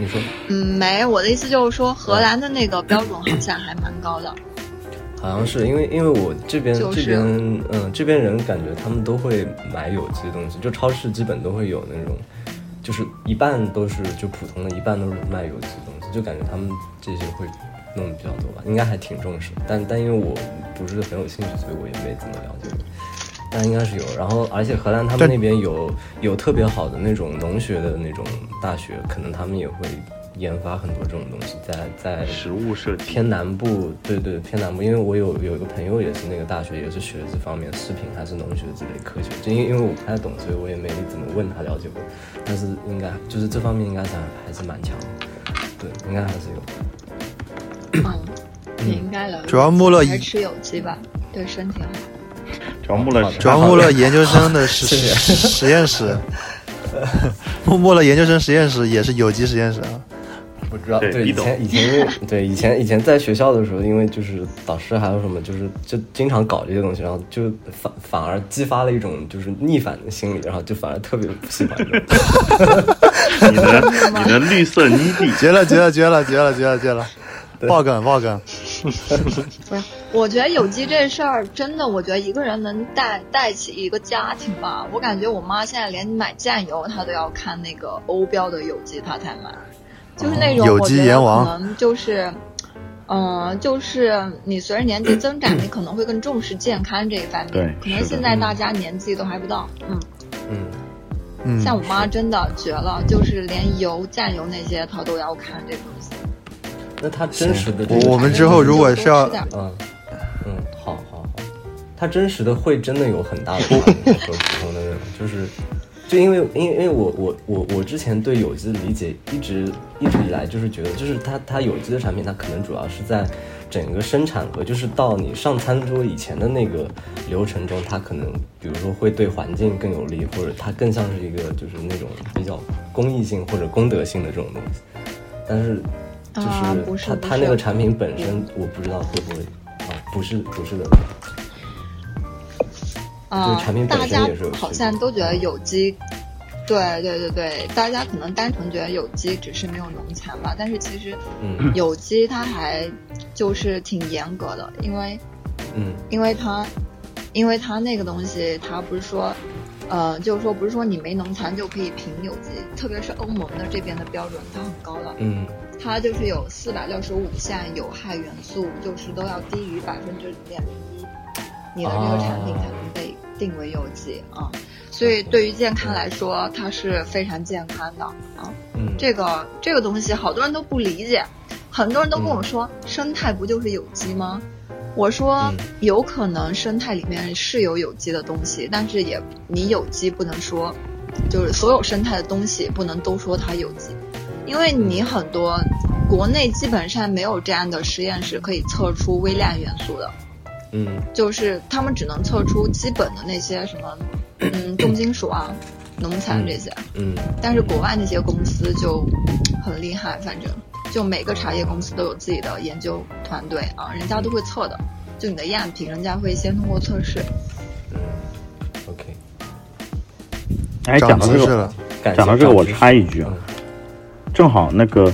你说，嗯，没，我的意思就是说，荷兰的那个标准好像还蛮高的。好像是因为，因为我这边这边，嗯，这边人感觉他们都会买有机的东西，就超市基本都会有那种，就是一半都是就普通的，一半都是卖有机的东西，就感觉他们这些会弄的比较多吧，应该还挺重视。但但因为我不是很有兴趣，所以我也没怎么了解。但应该是有，然后而且荷兰他们那边有有特别好的那种农学的那种大学，可能他们也会研发很多这种东西，在在食物设计。偏南部，对对偏南部，因为我有有一个朋友也是那个大学，也是学这方面，食品还是农学之类科学，就因因为我不太懂，所以我也没怎么问他了解过，但是应该就是这方面应该还还是蛮强的，对，应该还是有。嗯，应该了。主要穆勒还吃有机吧，对身体好。主要穆勒，主要穆勒研究生的实 实验室，穆穆勒研究生实验室也是有机实验室啊。不知道，对以前以前对以前以前在学校的时候，因为就是导师还有什么，就是就经常搞这些东西，然后就反反而激发了一种就是逆反的心理，然后就反而特别不喜欢。你的你的绿色泥地，绝了绝了绝了绝了绝了绝了，爆梗爆梗。不是，我觉得有机这事儿真的，我觉得一个人能带带起一个家庭吧。我感觉我妈现在连买酱油，她都要看那个欧标的有机，她才买。就是那种有机盐王，可能就是，嗯，就是你随着年纪增长，你可能会更重视健康这一方面。对，可能现在大家年纪都还不到，嗯嗯嗯。像我妈真的绝了，就是连油、酱油那些她都要看这东西。那她真实的，我我们之后如果是要，嗯嗯，好好好，她真实的会真的有很大的不同和普通的那种，就是，就因为因为因为我我我我之前对有机的理解一直一直以来就是觉得，就是它它有机的产品，它可能主要是在整个生产和就是到你上餐桌以前的那个流程中，它可能比如说会对环境更有利，或者它更像是一个就是那种比较公益性或者功德性的这种东西，但是。就是它，它那个产品本身，我不知道会不会啊？不是，不是的。啊，产品本身也是好像都觉得有机，对对对对，大家可能单纯觉得有机只是没有农残吧，但是其实，嗯，有机它还就是挺严格的，因为，嗯，因为它，因为它那个东西，它不是说，呃，就是说不是说你没农残就可以评有机，特别是欧盟的这边的标准，它很高的，嗯。它就是有四百六十五项有害元素，就是都要低于百分之零点零一，你的这个产品才能被定为有机啊。所以对于健康来说，它是非常健康的啊。嗯，这个这个东西好多人都不理解，很多人都跟我说，生态不就是有机吗？我说有可能生态里面是有有机的东西，但是也你有机不能说，就是所有生态的东西不能都说它有机。因为你很多国内基本上没有这样的实验室可以测出微量元素的，嗯，就是他们只能测出基本的那些什么，嗯，重金属啊、农残这些，嗯，但是国外那些公司就很厉害，反正就每个茶叶公司都有自己的研究团队啊，人家都会测的，就你的样品，人家会先通过测试。嗯，OK。哎，讲到这个，讲到这个，我插一句啊。正好那个，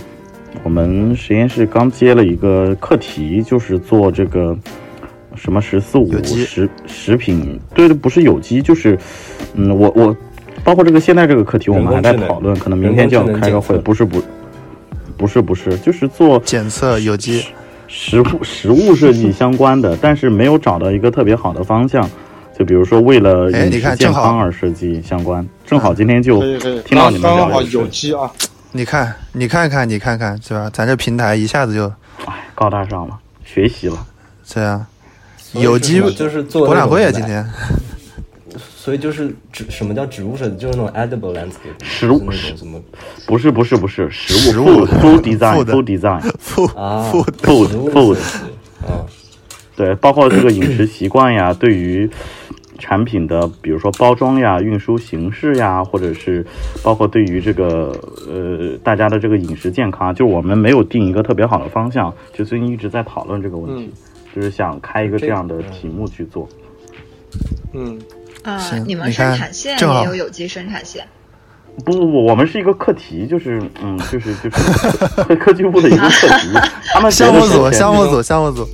我们实验室刚接了一个课题，就是做这个什么“十四五”食食品，对对，不是有机，就是，嗯，我我包括这个现在这个课题，我们还在讨论，可能明天就要开个会，不是不，不是不是，就是做检测有机。食物食物设计相关的，但是没有找到一个特别好的方向，就比如说为了饮食健康而设计相关，正好今天就听到你们聊有机啊。你看，你看看，你看看，是吧？咱这平台一下子就，哎，高大上了，学习了，这样，有机就是做博览会啊，今天。所以就是植，什么叫植物设计？就是那种 edible landscape，食物那种什么？不是不是不是，食物 food food design food design food 啊 food food，啊，对，包括这个饮食习惯呀，对于产品的，比如说包装呀、运输形式呀，或者是包括对于这个呃大家的这个饮食健康，就我们没有定一个特别好的方向，就最近一直在讨论这个问题，就是想开一个这样的题目去做。嗯，啊，你们生产线也有有机生产线？不不不，我们是一个课题，就是嗯，就是就是 科技部的一个课题。他们项目组，项目组，项目组。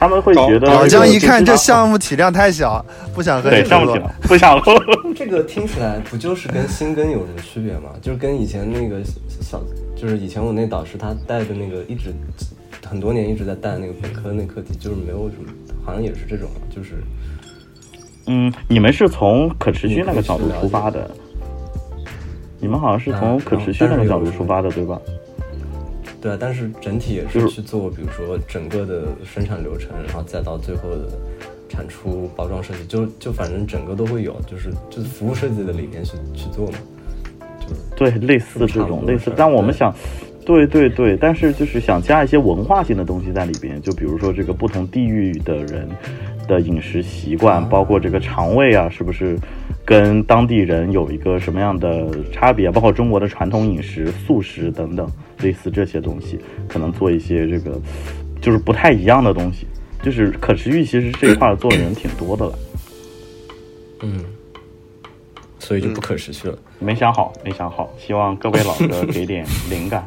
他们会觉得老姜一看这项目体量太小，不想和你项目体量不想了。这个听起来不就是跟新根有什么区别吗？就是跟以前那个小，就是以前我那导师他带的那个一直很多年一直在带那个本科那课题，就是没有什么，好像也是这种，就是。嗯，你们是从可持续那个角度出发的，你们好像是从可持续那个角度出发的，对吧？对啊，但是整体也是去做，比如说整个的生产流程，然后再到最后的产出、包装设计，就就反正整个都会有，就是就是服务设计的理念去去做嘛，就是对类似这种类似，但我们想，对对对对，但是就是想加一些文化性的东西在里边，就比如说这个不同地域的人的饮食习惯，包括这个肠胃啊，是不是跟当地人有一个什么样的差别？包括中国的传统饮食、素食等等。类似这些东西，可能做一些这个，就是不太一样的东西。就是可持续，其实这一块做的人挺多的了。嗯，所以就不可持续了。没想好，没想好，希望各位老哥给点灵感。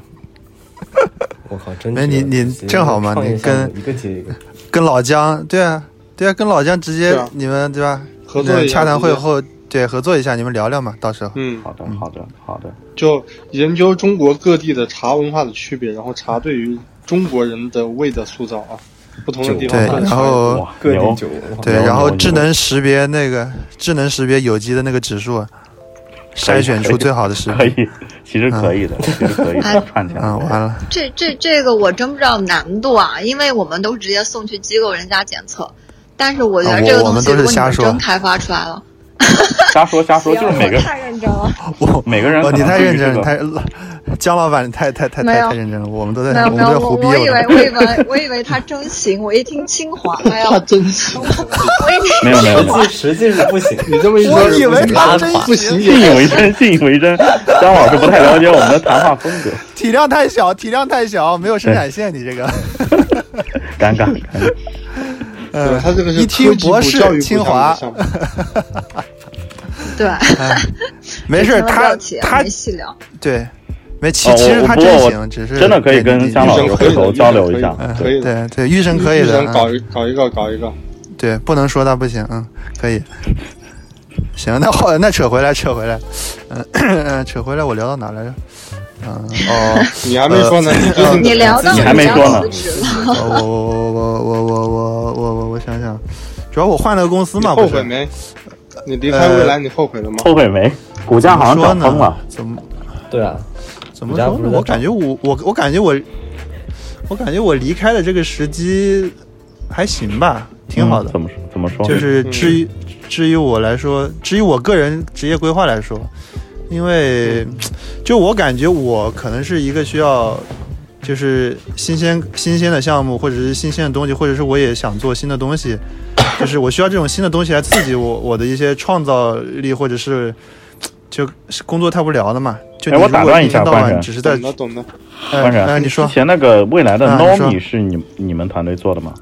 我靠，真没你你正好嘛，你跟一个接一个，跟老姜，对啊，对啊，跟老姜直接你们对吧？合作洽谈会后。对，合作一下，你们聊聊嘛，到时候。嗯，好的，好的，好的。就研究中国各地的茶文化的区别，然后茶对于中国人的胃的塑造啊，不同的地方。对，然后各地酒。对，然后智能识别那个智能识别有机的那个指数，筛选出最好的食品。可以，其实可以的，其实可以串起来。嗯，完了。这这这个我真不知道难度啊，因为我们都是直接送去机构人家检测，但是我觉得这个东西如果你们真开发出来了。瞎说瞎说，就是每个太认真了。我每个人，你太认真，太 姜老板太太太太太认真了。我们都在我们都在胡逼。我以为我以为我以为他真行，我一听清华，哎呀，真行。我一听没有没有，实际是不行。你这么一说，我以为他真不行。信以为真，信以为真。姜老师不太了解我们的谈话风格，体量太小，体量太小，没有生产线，你这个尴尬。呃，他这个一听博士清华。对，没事，他他对，没其其实他真行，只是真的可以跟姜老师回头交流一下，可以对对，玉生可以的，搞一搞一个搞一个，对，不能说他不行，嗯，可以，行，那好那扯回来扯回来，嗯扯回来，我聊到哪来着？嗯哦，你还没说呢，你聊到你还没说呢，我我我我我我我我我我想想，主要我换了个公司嘛，后悔没？你离开未来，你后悔了吗？后悔没？股价好像涨疯了。怎么？对啊，怎么说呢？我感觉我我我感觉我，我感觉我离开的这个时机还行吧，挺好的。怎么说？怎么说？就是至于至于我来说，至于我个人职业规划来说，因为就我感觉我可能是一个需要。就是新鲜新鲜的项目，或者是新鲜的东西，或者是我也想做新的东西，就是我需要这种新的东西来刺激我我的一些创造力，或者是就是工作太无聊了嘛。就我打断一下，关只是在懂的懂的。关然，你说之前那个未来的 Nomi 是你你们团队做的吗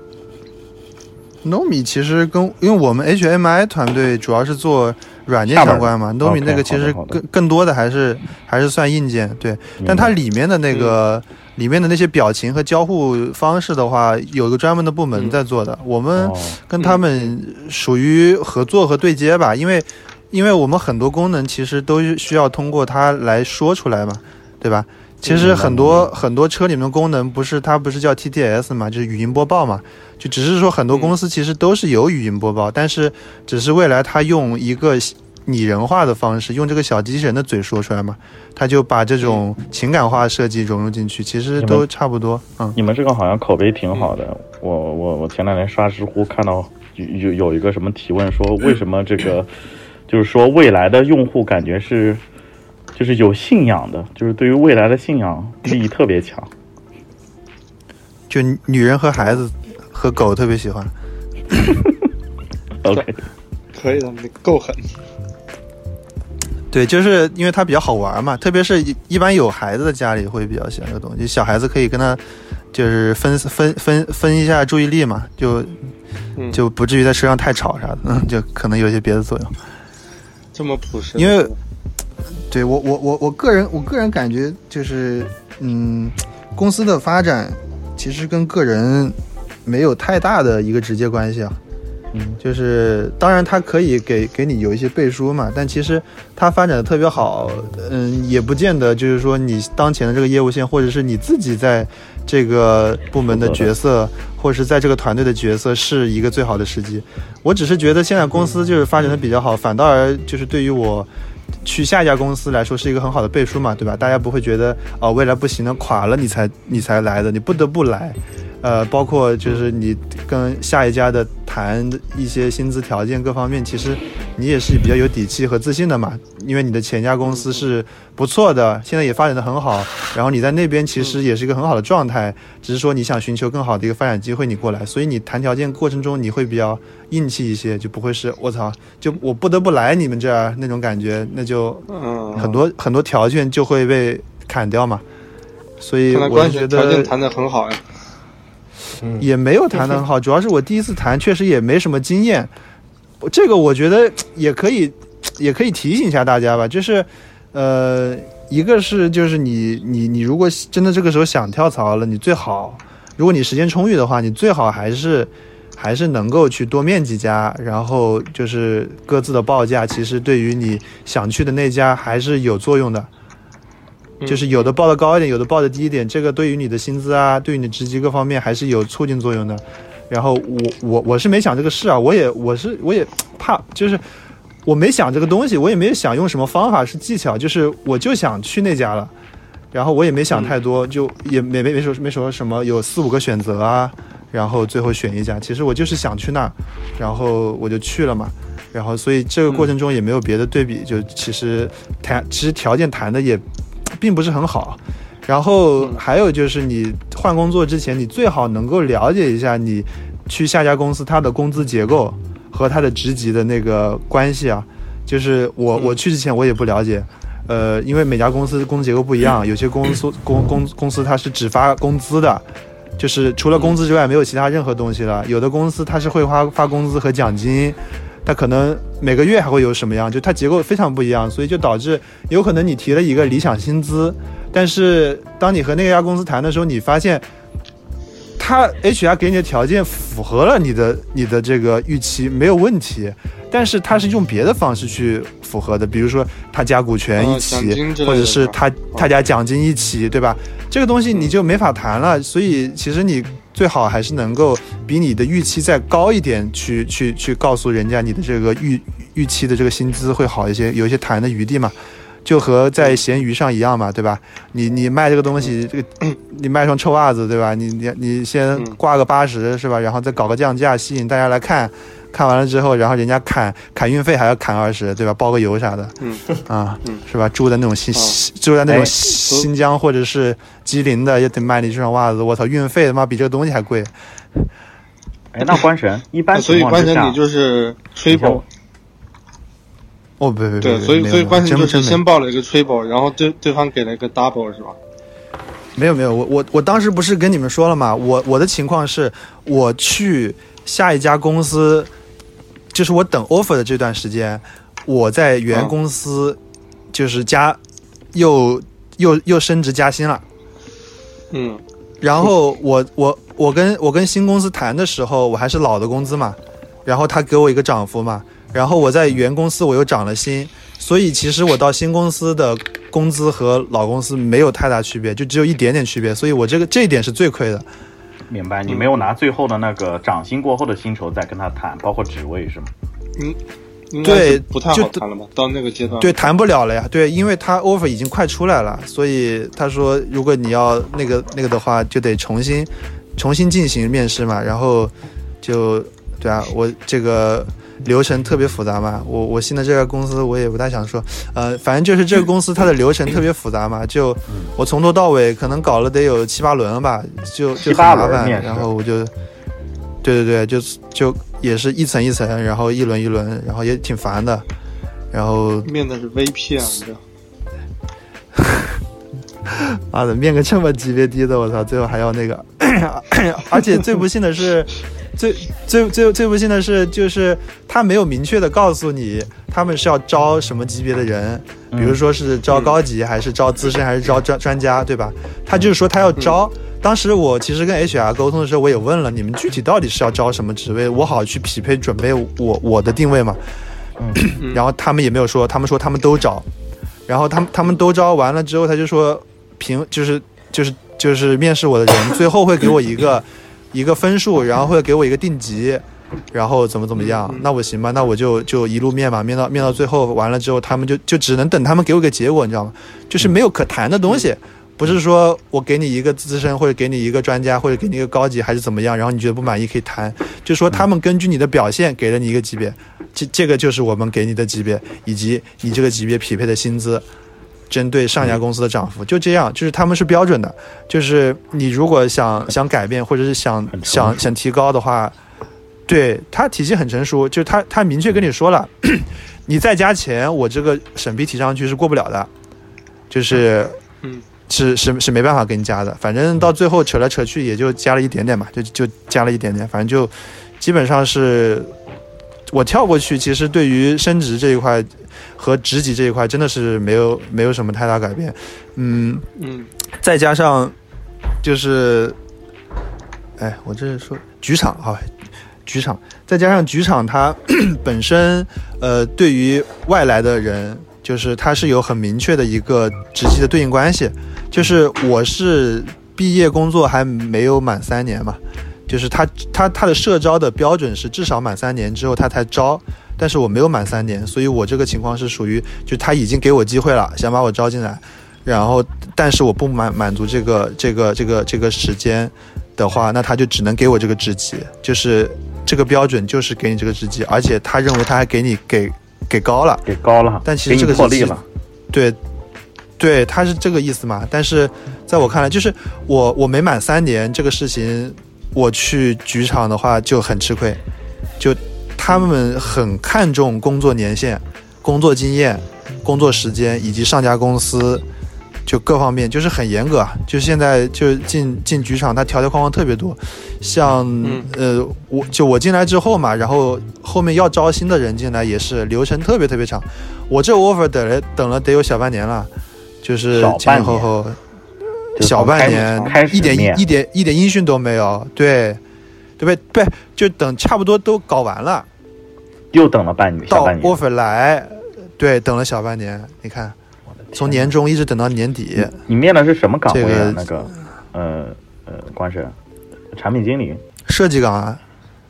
？Nomi 其实跟因为我们 HMI 团队主要是做软件相关嘛，Nomi 那个其实更更多的还是还是算硬件，对，但它里面的那个。里面的那些表情和交互方式的话，有一个专门的部门在做的。我们跟他们属于合作和对接吧，因为，因为我们很多功能其实都需要通过它来说出来嘛，对吧？其实很多很多车里面的功能不是它不是叫 TTS 嘛，就是语音播报嘛，就只是说很多公司其实都是有语音播报，但是只是未来它用一个。拟人化的方式，用这个小机器人的嘴说出来嘛，它就把这种情感化设计融入进去，其实都差不多。嗯，你们这个好像口碑挺好的。我我我前两天刷知乎看到有有有一个什么提问说，为什么这个就是说未来的用户感觉是就是有信仰的，就是对于未来的信仰力特别强。就女人和孩子。和狗特别喜欢。OK，可以的，你够狠。对，就是因为它比较好玩嘛，特别是一般有孩子的家里会比较喜欢这个东西，小孩子可以跟他就是分分分分一下注意力嘛，就就不至于在车上太吵啥的，嗯，就可能有一些别的作用。这么朴实，因为对我我我我个人我个人感觉就是，嗯，公司的发展其实跟个人没有太大的一个直接关系啊。嗯，就是当然，它可以给给你有一些背书嘛，但其实它发展的特别好，嗯，也不见得就是说你当前的这个业务线，或者是你自己在这个部门的角色，或者是在这个团队的角色，是一个最好的时机。我只是觉得现在公司就是发展的比较好，反倒而就是对于我去下一家公司来说是一个很好的背书嘛，对吧？大家不会觉得哦，未来不行了，垮了，你才你才来的，你不得不来。呃，包括就是你跟下一家的谈一些薪资条件各方面，其实你也是比较有底气和自信的嘛，因为你的前家公司是不错的，现在也发展的很好，然后你在那边其实也是一个很好的状态，只是说你想寻求更好的一个发展机会，你过来，所以你谈条件过程中你会比较硬气一些，就不会是我操，就我不得不来你们这儿那种感觉，那就很多很多条件就会被砍掉嘛，所以我觉得条件谈的很好呀。也没有谈得很好，主要是我第一次谈，确实也没什么经验。这个我觉得也可以，也可以提醒一下大家吧。就是，呃，一个是就是你你你如果真的这个时候想跳槽了，你最好，如果你时间充裕的话，你最好还是还是能够去多面几家，然后就是各自的报价，其实对于你想去的那家还是有作用的。就是有的报的高一点，有的报的低一点，这个对于你的薪资啊，对于你的职级各方面还是有促进作用的。然后我我我是没想这个事啊，我也我是我也怕，就是我没想这个东西，我也没有想用什么方法是技巧，就是我就想去那家了。然后我也没想太多，就也没没没说没说什么有四五个选择啊，然后最后选一家。其实我就是想去那，然后我就去了嘛。然后所以这个过程中也没有别的对比，就其实谈其实条件谈的也。并不是很好，然后还有就是你换工作之前，你最好能够了解一下你去下家公司它的工资结构和它的职级的那个关系啊。就是我我去之前我也不了解，呃，因为每家公司工资结构不一样，有些公司公公公司它是只发工资的，就是除了工资之外没有其他任何东西了。有的公司它是会发发工资和奖金。它可能每个月还会有什么样？就它结构非常不一样，所以就导致有可能你提了一个理想薪资，但是当你和那家公司谈的时候，你发现，他 HR 给你的条件符合了你的你的这个预期，没有问题，但是他是用别的方式去符合的，比如说他加股权一起，或者是他他加奖金一起，对吧？这个东西你就没法谈了，所以其实你。最好还是能够比你的预期再高一点，去去去告诉人家你的这个预预期的这个薪资会好一些，有一些谈的余地嘛，就和在闲鱼上一样嘛，对吧？你你卖这个东西，这个你卖双臭袜子，对吧？你你你先挂个八十是吧？然后再搞个降价，吸引大家来看。看完了之后，然后人家砍砍运费还要砍二十，对吧？包个邮啥的，嗯啊，是吧？住在那种新住在那种新疆或者是吉林的，也得卖你这双袜子。我操，运费他妈比这个东西还贵。哎，那关神 一般所以关神你就是吹爆。哦，不不对，所以所以关神就是先报了一个吹爆，然后对对方给了一个 double 是吧？没有没有，我我我当时不是跟你们说了吗？我我的情况是我去下一家公司。就是我等 offer 的这段时间，我在原公司就是加又又又升职加薪了，嗯，然后我我我跟我跟新公司谈的时候，我还是老的工资嘛，然后他给我一个涨幅嘛，然后我在原公司我又涨了薪，所以其实我到新公司的工资和老公司没有太大区别，就只有一点点区别，所以我这个这一点是最亏的。明白，你没有拿最后的那个涨薪过后的薪酬再跟他谈，包括职位是吗？嗯，对，不太好谈了吧？到那个阶段，对，谈不了了呀。对，因为他 offer 已经快出来了，所以他说，如果你要那个那个的话，就得重新重新进行面试嘛。然后就对啊，我这个。流程特别复杂嘛，我我新的这个公司我也不太想说，呃，反正就是这个公司它的流程特别复杂嘛，就我从头到尾可能搞了得有七八轮吧，就就很麻烦，然后我就对对对，就就也是一层一层，然后一轮一轮，然后也挺烦的。然后面的是 VP 啊，妈的，面个这么级别低的，我操，最后还要那个，而且最不幸的是，最最最最不幸的是，就是他没有明确的告诉你他们是要招什么级别的人，比如说是招高级还是招资深还是招专专家，对吧？他就是说他要招。当时我其实跟 HR 沟通的时候，我也问了你们具体到底是要招什么职位，我好去匹配准备我我的定位嘛。然后他们也没有说，他们说他们都招，然后他们他们都招完了之后，他就说评就是就是就是面试我的人，最后会给我一个一个分数，然后会给我一个定级，然后怎么怎么样？那我行吧，那我就就一路面吧，面到面到最后完了之后，他们就就只能等他们给我个结果，你知道吗？就是没有可谈的东西。不是说我给你一个资深，或者给你一个专家，或者给你一个高级，还是怎么样？然后你觉得不满意可以谈，就说他们根据你的表现给了你一个级别，这这个就是我们给你的级别，以及你这个级别匹配的薪资，针对上家公司的涨幅，就这样，就是他们是标准的，就是你如果想想改变，或者是想想想提高的话，对他体系很成熟，就是他他明确跟你说了，你再加钱，我这个审批提上去是过不了的，就是嗯。是是是没办法给你加的，反正到最后扯来扯去也就加了一点点嘛，就就加了一点点，反正就基本上是我跳过去。其实对于升职这一块和职级这一块，真的是没有没有什么太大改变。嗯嗯，再加上就是，哎，我这是说局场啊，局场，再加上局场它 本身呃，对于外来的人。就是它是有很明确的一个职级的对应关系，就是我是毕业工作还没有满三年嘛，就是他他他的社招的标准是至少满三年之后他才招，但是我没有满三年，所以我这个情况是属于就他已经给我机会了，想把我招进来，然后但是我不满满足这个这个这个这个时间的话，那他就只能给我这个职级，就是这个标准就是给你这个职级，而且他认为他还给你给。给高了，给高了，但其实这个破例了，对，对，他是这个意思嘛？但是在我看来，就是我我没满三年这个事情，我去局场的话就很吃亏，就他们很看重工作年限、工作经验、工作时间以及上家公司。就各方面就是很严格啊，就现在就进进局场，他条条框框特别多，像呃，我就我进来之后嘛，然后后面要招新的人进来也是流程特别特别长，我这 offer 等了等了得有小半年了，就是前前后后小半年，一点一点一点音讯都没有，对，对不对对？就等差不多都搞完了，又等了半年，到 offer 来，对，等了小半年，你看。从年终一直等到年底。你面的是什么岗位啊？那个，呃呃，关是产品经理、设计岗啊？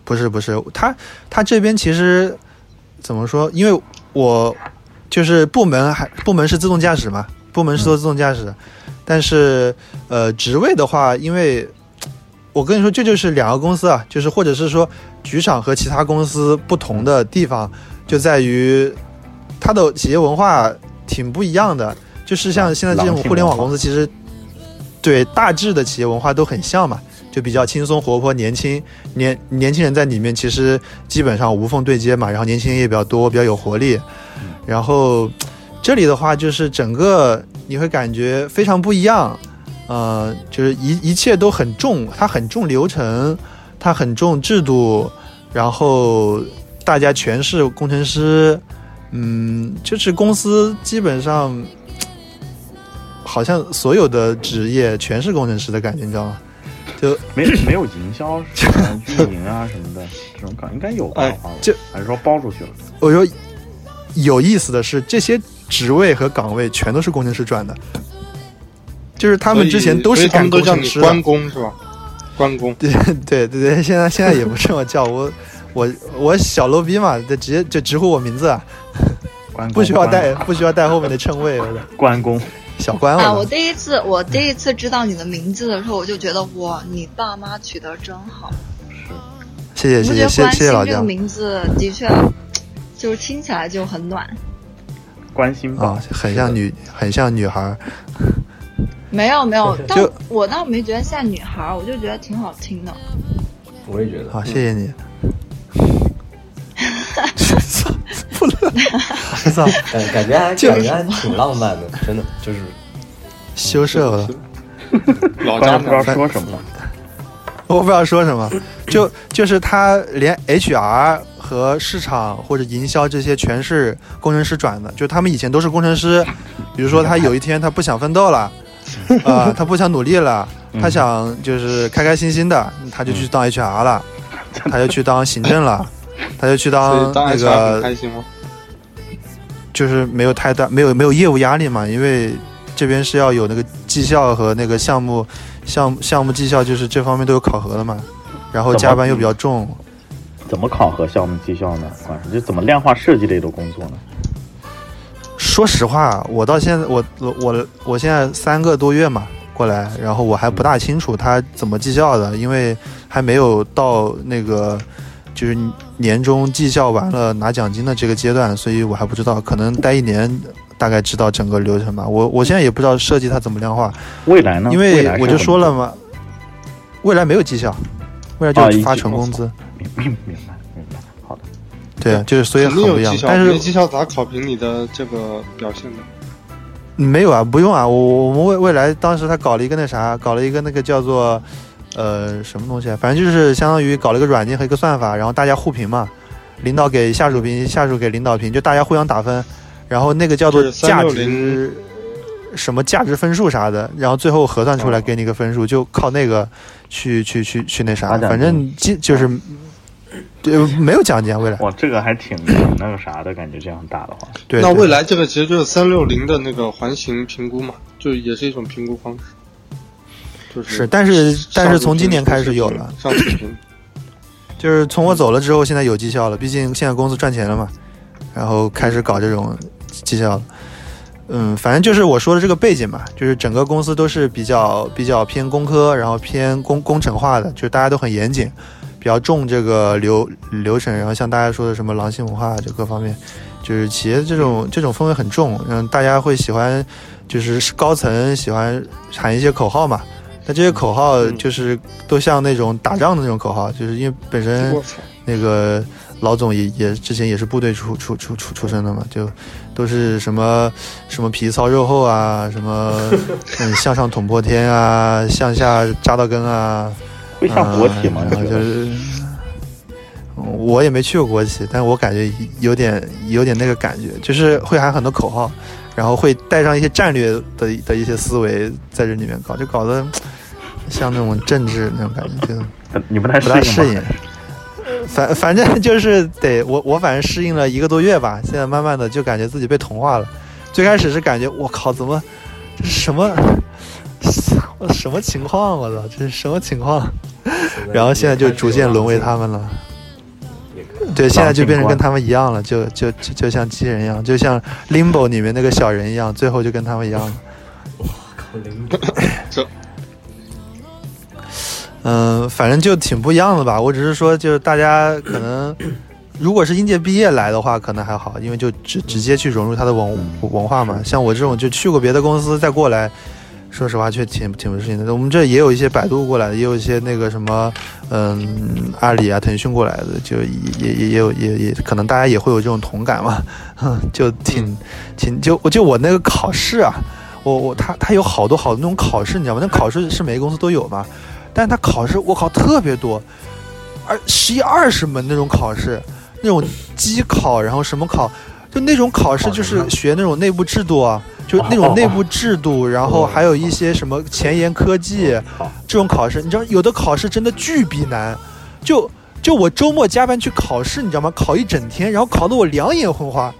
不是不是，他他这边其实怎么说？因为我就是部门还部门是自动驾驶嘛，部门是做自动驾驶，但是呃，职位的话，因为我跟你说，这就是两个公司啊，就是或者是说局长和其他公司不同的地方，就在于它的企业文化。挺不一样的，就是像现在这种互联网公司，其实对大致的企业文化都很像嘛，就比较轻松活泼，年轻年年轻人在里面其实基本上无缝对接嘛，然后年轻人也比较多，比较有活力。然后这里的话，就是整个你会感觉非常不一样，呃，就是一一切都很重，它很重流程，它很重制度，然后大家全是工程师。嗯，就是公司基本上，好像所有的职业全是工程师的感觉，你知道吗？就没 没有营销、运营啊什么的这种岗，应该有吧？就还是说包出去了？我说有意思的是，这些职位和岗位全都是工程师转的，就是他们之前都是干工程师，关工是吧？关公，对 对对对，现在现在也不这么叫我。我我小 low 逼嘛，就直接就直呼我名字啊，不需要带不需要带后面的称谓，关公，小关啊！我第一次我第一次知道你的名字的时候，我就觉得哇，你爸妈取得真好，是，谢谢谢谢谢谢老姜。这个名字的确，就是听起来就很暖，关心啊，很像女很像女孩，没有没有，但我倒没觉得像女孩，我就觉得挺好听的。我也觉得。好，谢谢你。不 乐，感感觉还感觉还挺浪漫的，真的就是羞涩了。老家不知道说什么，我不知道说什么，就就是他连 HR 和市场或者营销这些全是工程师转的，就他们以前都是工程师，比如说他有一天他不想奋斗了，啊，他不想努力了，他想就是开开心心的，他就去当 HR 了，他就去当行政了。他就去当那个，开心吗？就是没有太大，没有没有业务压力嘛，因为这边是要有那个绩效和那个项目项项目绩效，就是这方面都有考核的嘛。然后加班又比较重，怎么考核项目绩效呢？就怎么量化设计类的工作呢？说实话，我到现在我我我现在三个多月嘛过来，然后我还不大清楚他怎么绩效的，因为还没有到那个。就是年终绩效完了拿奖金的这个阶段，所以我还不知道，可能待一年大概知道整个流程吧。我我现在也不知道设计它怎么量化。未来呢？因为我就说了嘛，未来没有绩效，未来就发纯工资。明明明白明白，好的。对，就是所以很不一样。但是绩效咋考评你的这个表现呢？没有啊，不用啊。我我们未未来当时他搞了一个那啥，搞了一个那个叫做。呃，什么东西啊？反正就是相当于搞了一个软件和一个算法，然后大家互评嘛，领导给下属评，下属给领导评，就大家互相打分，然后那个叫做价值什么价值分数啥的，然后最后核算出来给你个分数，就靠那个去去去去那啥，反正就就是对没有奖金啊，未来哇，这个还挺那个啥的感觉，这样打的话，对，那未来这个其实就是三六零的那个环形评估嘛，就也是一种评估方式。就是，但是但是从今年开始有了，就是从我走了之后，现在有绩效了。毕竟现在公司赚钱了嘛，然后开始搞这种绩效了。嗯，反正就是我说的这个背景嘛，就是整个公司都是比较比较偏工科，然后偏工工程化的，就是大家都很严谨，比较重这个流流程。然后像大家说的什么狼性文化，就各方面，就是企业这种这种氛围很重，嗯，大家会喜欢，就是高层喜欢喊一些口号嘛。那这些口号就是都像那种打仗的那种口号，就是因为本身那个老总也也之前也是部队出出出出出身的嘛，就都是什么什么皮糙肉厚啊，什么 嗯向上捅破天啊，向下扎到根啊，会像国企吗？然后就是我也没去过国企，但我感觉有点有点那个感觉，就是会喊很多口号，然后会带上一些战略的的一些思维在这里面搞，就搞得。像那种政治那种感觉，就你不太不太适应。反反正就是 得我我反正适应了一个多月吧，现在慢慢的就感觉自己被同化了。最开始是感觉我靠，怎么这是什么 什么情况？我操，这是什么情况？然后现在就逐渐沦为他们了。对，现在就变成跟他们一样了，就就就就像机器人一样，就像 Limbo 里面那个小人一样，最后就跟他们一样了。我靠，Limbo 这。嗯，反正就挺不一样的吧。我只是说，就是大家可能，如果是应届毕业来的话，可能还好，因为就直直接去融入他的文文化嘛。像我这种就去过别的公司再过来，说实话确挺挺不适应的。我们这也有一些百度过来的，也有一些那个什么，嗯，阿里啊、腾讯过来的，就也也也有也也可能大家也会有这种同感嘛。就挺挺就我就我那个考试啊，我我他他有好多好多那种考试，你知道吗？那考试是每个公司都有嘛。但是他考试，我靠，特别多，而十一二十门那种考试，那种机考，然后什么考，就那种考试就是学那种内部制度啊，就那种内部制度，然后还有一些什么前沿科技这种考试，你知道有的考试真的巨逼难，就就我周末加班去考试，你知道吗？考一整天，然后考得我两眼昏花，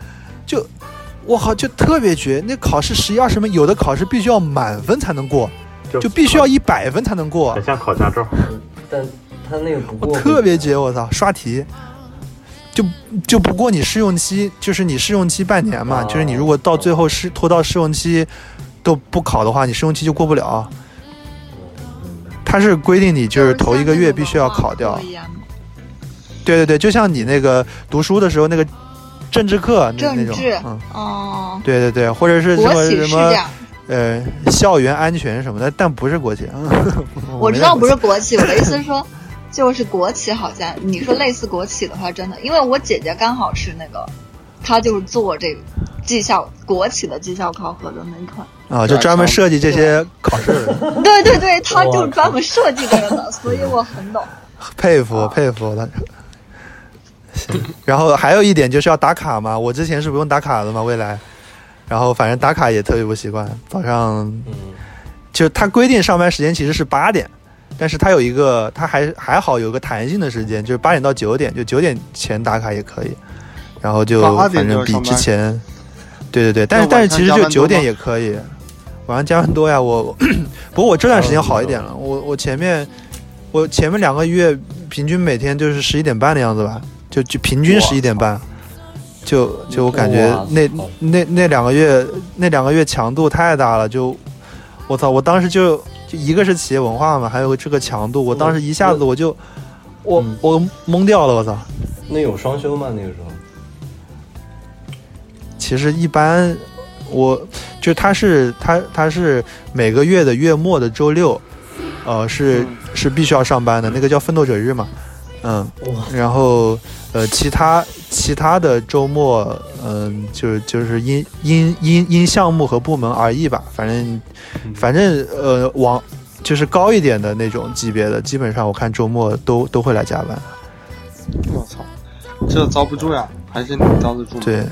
就我靠，就特别绝。那考试十一二十分，有的考试必须要满分才能过。就必须要一百分才能过，很像考驾照。但他那个不过，特别绝，我操，刷题，就就不过你试用期，就是你试用期半年嘛，就是你如果到最后试拖到试用期都不考的话，你试用期就过不了。他是规定你就是头一个月必须要考掉。对对对，就像你那个读书的时候那个政治课那那种，嗯哦，对对对，或者是什么什么。呃，校园安全什么的，但不是国企。我知道 不是国企，我的意思是说，就是国企好像你说类似国企的话，真的，因为我姐姐刚好是那个，她就是做这个绩效国企的绩效考核的那一块啊，就专门设计这些考试。对对对，她就是专门设计这个的，所以我很懂。佩服佩服他。行，然后还有一点就是要打卡嘛，我之前是不用打卡的嘛，未来，然后反正打卡也特别不习惯，早上，就他规定上班时间其实是八点。但是它有一个，它还还好有个弹性的时间，就是八点到九点，就九点前打卡也可以。然后就反正比之前，对对对，但是但是其实就九点也可以。晚上加班多呀，我不过我这段时间好一点了。我我前面我前面两个月平均每天就是十一点半的样子吧，就就平均十一点半。就就我感觉那那那两个月那两个月强度太大了，就我操，我当时就。就一个是企业文化嘛，还有这个强度，我当时一下子我就，我我懵掉了，我操！那有双休吗？那个时候？其实一般，我就他是他他是每个月的月末的周六，呃，是是必须要上班的，那个叫奋斗者日嘛，嗯，然后呃，其他其他的周末，嗯，就就是因因因因项目和部门而异吧，反正。反正呃，往就是高一点的那种级别的，基本上我看周末都都会来加班。我操，这遭不住呀，还是你遭得住？对，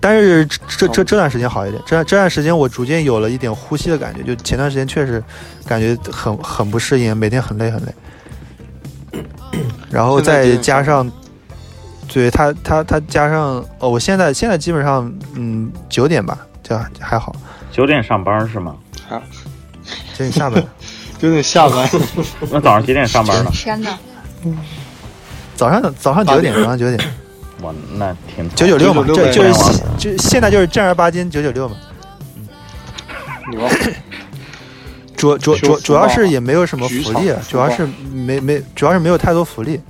但是这这这段时间好一点，这这段时间我逐渐有了一点呼吸的感觉，就前段时间确实感觉很很不适应，每天很累很累。然后再加上，对他他他加上哦，我现在现在基本上嗯九点吧，就还好。九点上班是吗？啊，九点下班，九点下班。那早上几点上班呢？天哪！早上早上九点，早上九点。哇，那挺九九六嘛，这就是就现在就是正儿八经九九六嘛。牛。主主主主要是也没有什么福利，主要是没没主要是没有太多福利。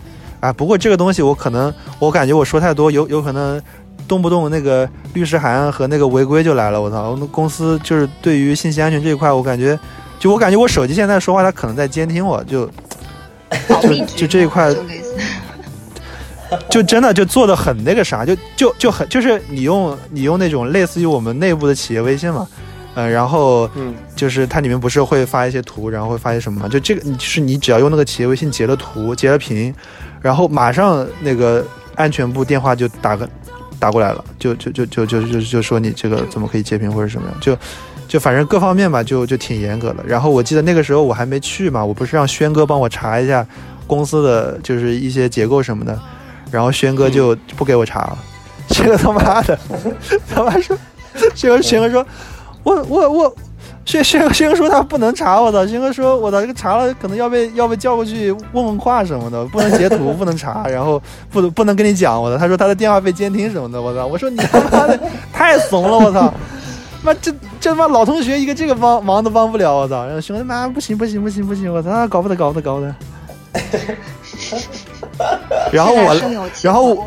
啊，不过这个东西我可能我感觉我说太多，有有可能。动不动那个律师函和那个违规就来了，我操！我们公司就是对于信息安全这一块，我感觉，就我感觉我手机现在说话，他可能在监听我，就就就这一块，就真的就做的很那个啥，就就就很就是你用你用那种类似于我们内部的企业微信嘛，嗯，然后嗯，就是它里面不是会发一些图，然后会发一些什么嘛？就这个，你就是你只要用那个企业微信截了图、截了屏，然后马上那个安全部电话就打个。打过来了，就就就就就就就说你这个怎么可以截屏或者什么样，就就反正各方面吧，就就挺严格的。然后我记得那个时候我还没去嘛，我不是让轩哥帮我查一下公司的就是一些结构什么的，然后轩哥就不给我查了。这个他妈的，他妈说，轩哥轩哥说，我我我。轩轩轩哥说他不能查，我操！轩哥说，我操，这个查了可能要被要被叫过去问问话什么的，不能截图，不能查，然后不不能跟你讲，我操！他说他的电话被监听什么的，我操！我说你他妈的太怂了，我操！妈这这他妈老同学一个这个帮忙都帮不了，我操！然后兄弟妈不行不行不行不行，我操，搞不得搞不得搞不得。然后我然后。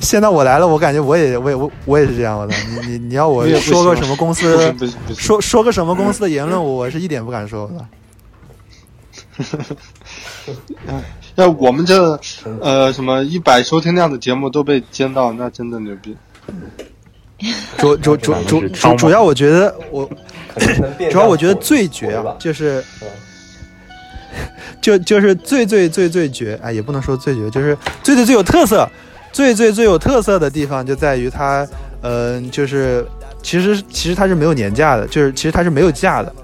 现在我来了，我感觉我也我也我我也是这样，我操你你你要我说个什么公司，说说个什么公司的言论，我是一点不敢说，我 操。要我们这呃什么一百收听量的节目都被监到，那真的牛逼。主主主主主主要我觉得我，主要我觉得最绝啊，就是，就就是最最最最绝，哎，也不能说最绝，就是最最最有特色。最最最有特色的地方就在于它，嗯，就是其实其实它是没有年假的，就是其实它是没有假的，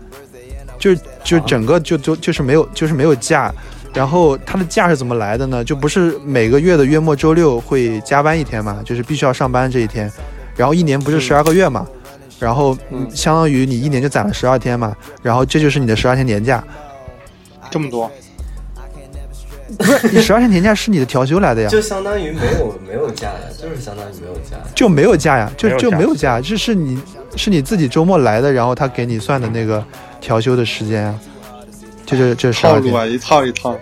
就就整个就就就是没有就是没有假，然后它的假是怎么来的呢？就不是每个月的月末周六会加班一天嘛，就是必须要上班这一天，然后一年不是十二个月嘛，然后相当于你一年就攒了十二天嘛，然后这就是你的十二天年假，这么多。不是你十二天年假是你的调休来的呀，就相当于没有没有假呀，就是相当于没有假，就没有假呀，就就没有假，这是你是你自己周末来的，然后他给你算的那个调休的时间啊，就是这十二天。一套一套，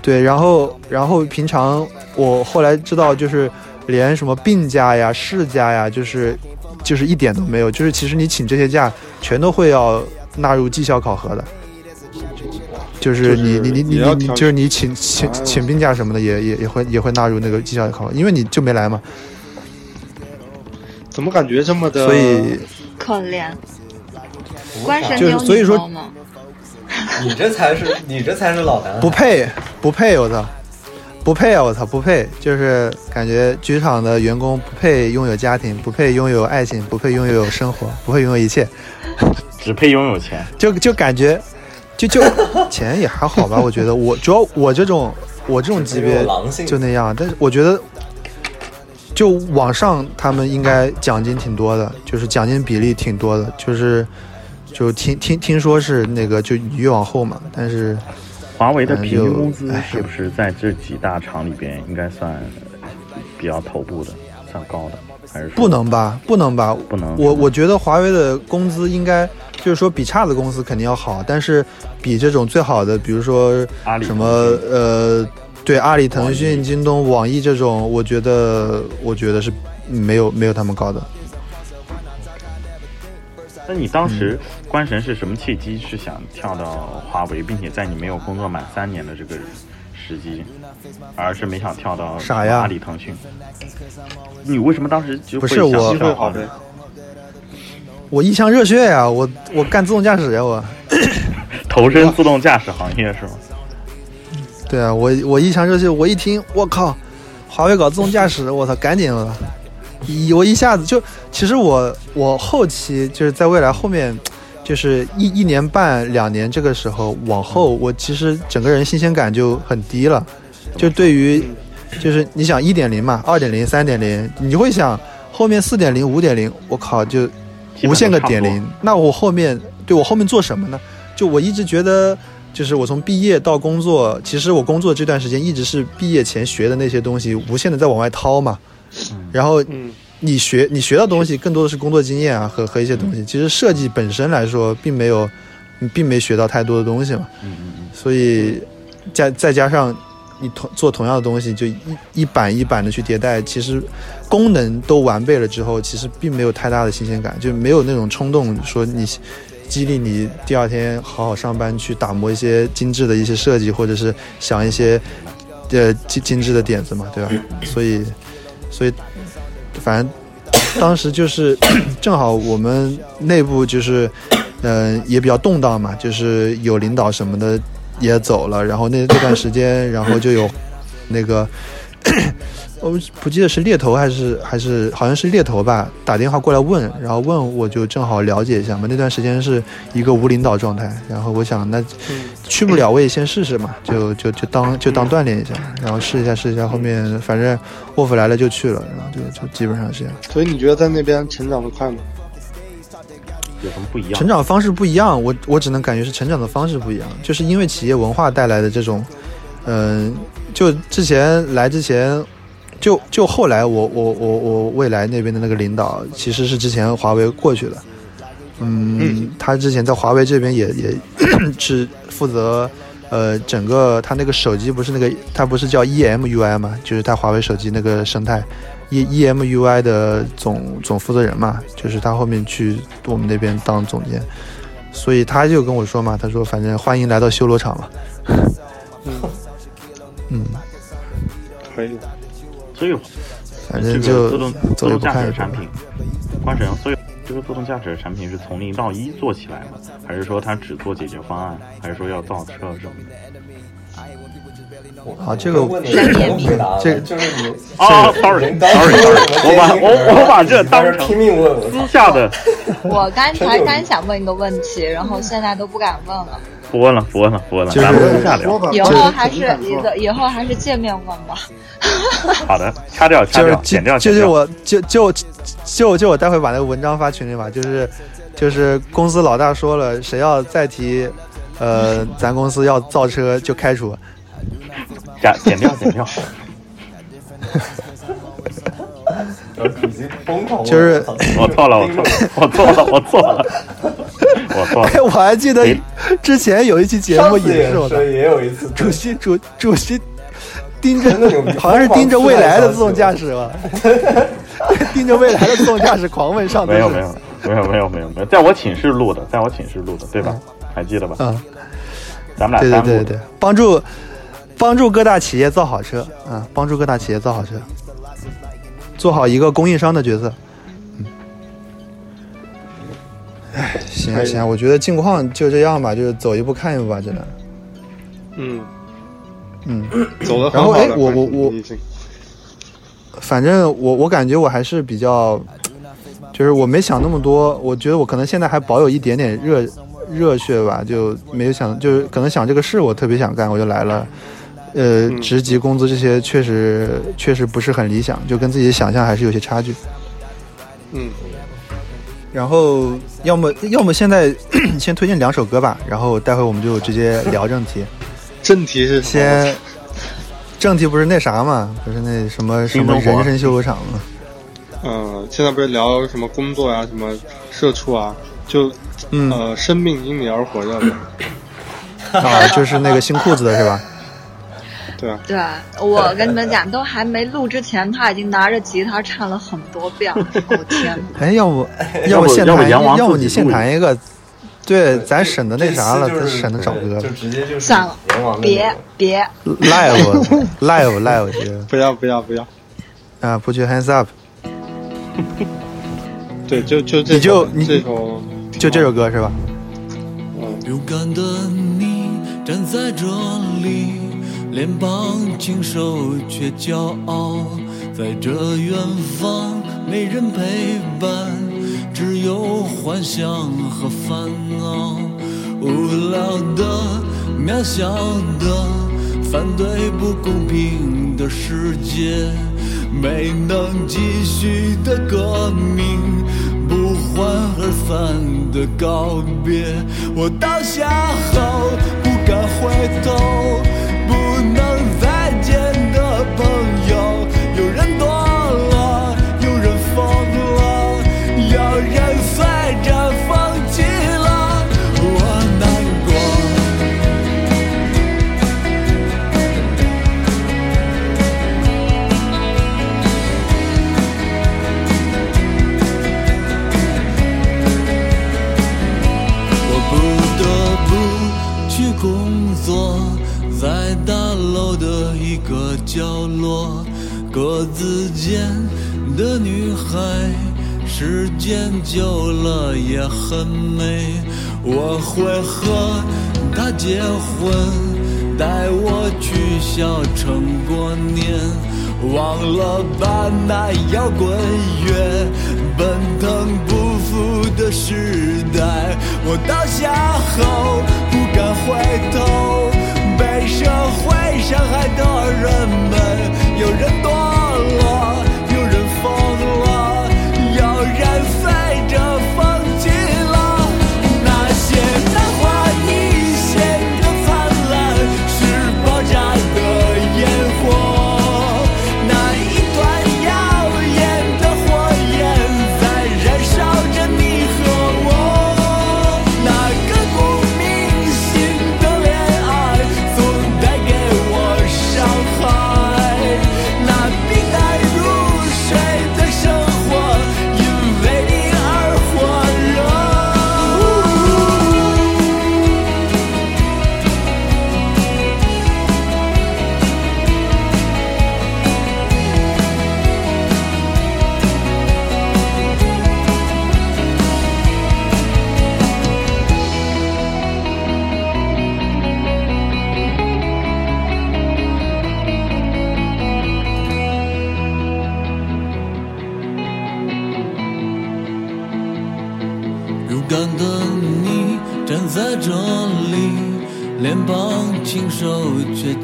对，然后然后平常我后来知道就是连什么病假呀、事假呀，就是就是一点都没有，就是其实你请这些假全都会要纳入绩效考核的。就是你你你你你就是你请请请病假什么的也也也会也会纳入那个绩效考核，因为你就没来嘛。怎么感觉这么的？所以可怜。关神就是所以说，你这才是你这才是老男。不配不配，我操！不配啊！我操，不配！就是感觉职场的员工不配拥有家庭，不配拥有爱情，不配拥有生活，不配拥有一切，只配拥有钱。就就感觉，就就钱也还好吧。我觉得我主要我这种我这种级别就那样，但是我觉得，就网上他们应该奖金挺多的，就是奖金比例挺多的，就是就听听听说是那个就越往后嘛，但是。华为的平均工资是不是在这几大厂里边应该算比较头部的，算高的？还是不能吧？不能吧？不能。我我觉得华为的工资应该就是说比差的公司肯定要好，但是比这种最好的，比如说什么呃，对阿里、腾讯、京东、网易这种，我觉得我觉得是没有没有他们高的。那你当时关神是什么契机？是想跳到华为，并且在你没有工作满三年的这个时机，而是没想跳到阿里、腾讯？你为什么当时就不是我？我一腔热血呀！我我干自动驾驶呀！我 投身自动驾驶行业是吗？对啊，我我一腔热血，我一听，我靠，华为搞自动驾驶，我操，赶紧了。一我一下子就，其实我我后期就是在未来后面，就是一一年半两年这个时候往后，我其实整个人新鲜感就很低了。就对于，就是你想一点零嘛，二点零、三点零，你会想后面四点零、五点零，我靠，就无限个点零。那我后面对我后面做什么呢？就我一直觉得，就是我从毕业到工作，其实我工作这段时间一直是毕业前学的那些东西，无限的在往外掏嘛。然后，你学你学到东西更多的是工作经验啊和和一些东西。其实设计本身来说，并没有，你并没学到太多的东西嘛。嗯嗯嗯。所以，加再加上你同做同样的东西，就一一版一版的去迭代，其实功能都完备了之后，其实并没有太大的新鲜感，就没有那种冲动说你激励你第二天好好上班去打磨一些精致的一些设计，或者是想一些呃精精致的点子嘛，对吧？所以。所以，反正当时就是正好我们内部就是，嗯，也比较动荡嘛，就是有领导什么的也走了，然后那那段时间，然后就有 那个。我不记得是猎头还是还是好像是猎头吧，打电话过来问，然后问我就正好了解一下嘛。那段时间是一个无领导状态，然后我想那去不了我也先试试嘛，就就就当就当锻炼一下，然后试一下试一下，后面反正 offer 来了就去了，然后就就基本上是这样。所以你觉得在那边成长的快吗？有什么不一样？成长方式不一样，我我只能感觉是成长的方式不一样，就是因为企业文化带来的这种，嗯，就之前来之前。就就后来我我我我未来那边的那个领导其实是之前华为过去的，嗯，他之前在华为这边也也 是负责呃整个他那个手机不是那个他不是叫 EMUI 嘛，就是他华为手机那个生态 E EMUI 的总总负责人嘛，就是他后面去我们那边当总监，所以他就跟我说嘛，他说反正欢迎来到修罗场嘛，嗯，可以。所以，反正就自动自动驾驶的产品，关神，所以这个自动驾驶的产品是从零到一做起来吗，还是说他只做解决方案，还是说要造车什么的？好，这个这个就是你啊，sorry，sorry，我把我我把这当成私下的。我刚才刚想问一个问题，然后现在都不敢问了。不问了，不问了，不问了，咱们私下聊。以后还是以后以后还是见面问吧。好的，掐掉，掐掉，剪掉，就就我就就就就我待会把那个文章发群里吧。就是就是公司老大说了，谁要再提呃咱公司要造车就开除。剪剪掉，剪掉。就是我错了，我错了，我错了，我错了，我错了。我还记得之前有一期节目也是，也有一次主席主主席盯着，好像是盯着未来的自动驾驶吧，盯着未来的自动驾驶狂问上没有没有没有没有没有没有，在我寝室录的，在我寝室录的，对吧？还记得吧？嗯。咱们俩对对对对，帮助帮助各大企业造好车啊，帮助各大企业造好车，做好一个供应商的角色。嗯，哎，行啊行啊，我觉得近况就这样吧，就是走一步看一步吧，真的。嗯嗯，走的然后哎，我我我，反正我我感觉我还是比较，就是我没想那么多，我觉得我可能现在还保有一点点热热血吧，就没有想，就是可能想这个事我特别想干，我就来了。呃，职级工资这些确实确实不是很理想，就跟自己想象还是有些差距。嗯。然后要么要么现在 先推荐两首歌吧，然后待会我们就直接聊正题。正题是先，正题不是那啥嘛？不是那什么什么人生修罗场吗？嗯，现在不是聊什么工作呀，什么社畜啊，就呃，生命因你而火热的。啊，就是那个新裤子的是吧？对啊。对，我跟你们讲，都还没录之前，他已经拿着吉他唱了很多遍了。我天！哎，要不要不现弹？要不你现弹一个？对，咱省的那啥了，咱省的找歌，就直接就算了，别别，live live live，不要不要不要，啊，put your hands up，对，就就这，你就你这首，就这首歌是吧？勇敢的你站在这里，脸庞清瘦却骄傲，在这远方没人陪伴。只有幻想和烦恼，无聊的、渺小的，反对不公平的世界，没能继续的革命，不欢而散的告别。我倒下后不敢回头，不能间的女孩，时间久了也很美。我会和她结婚，带我去小城过年。忘了吧，那摇滚乐，奔腾不复的时代。我倒下后不敢回头。被社会伤害的人们，有人堕落，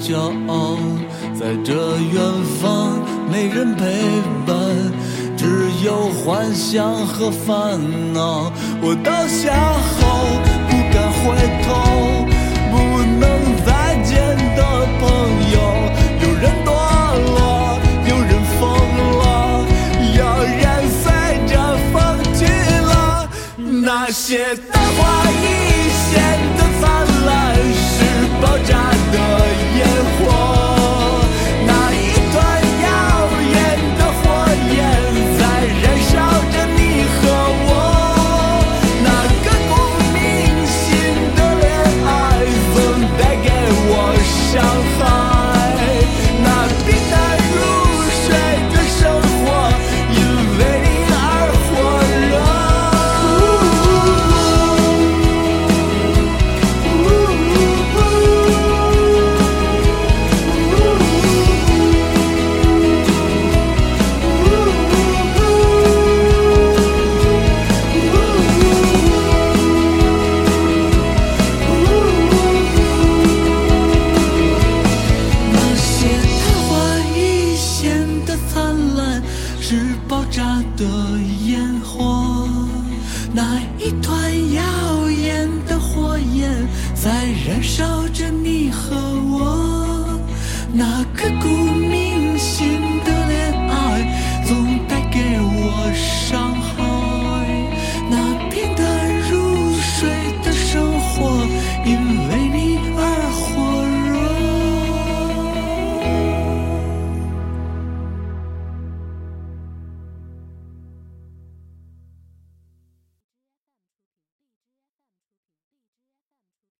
骄傲，在这远方没人陪伴，只有幻想和烦恼。我倒下后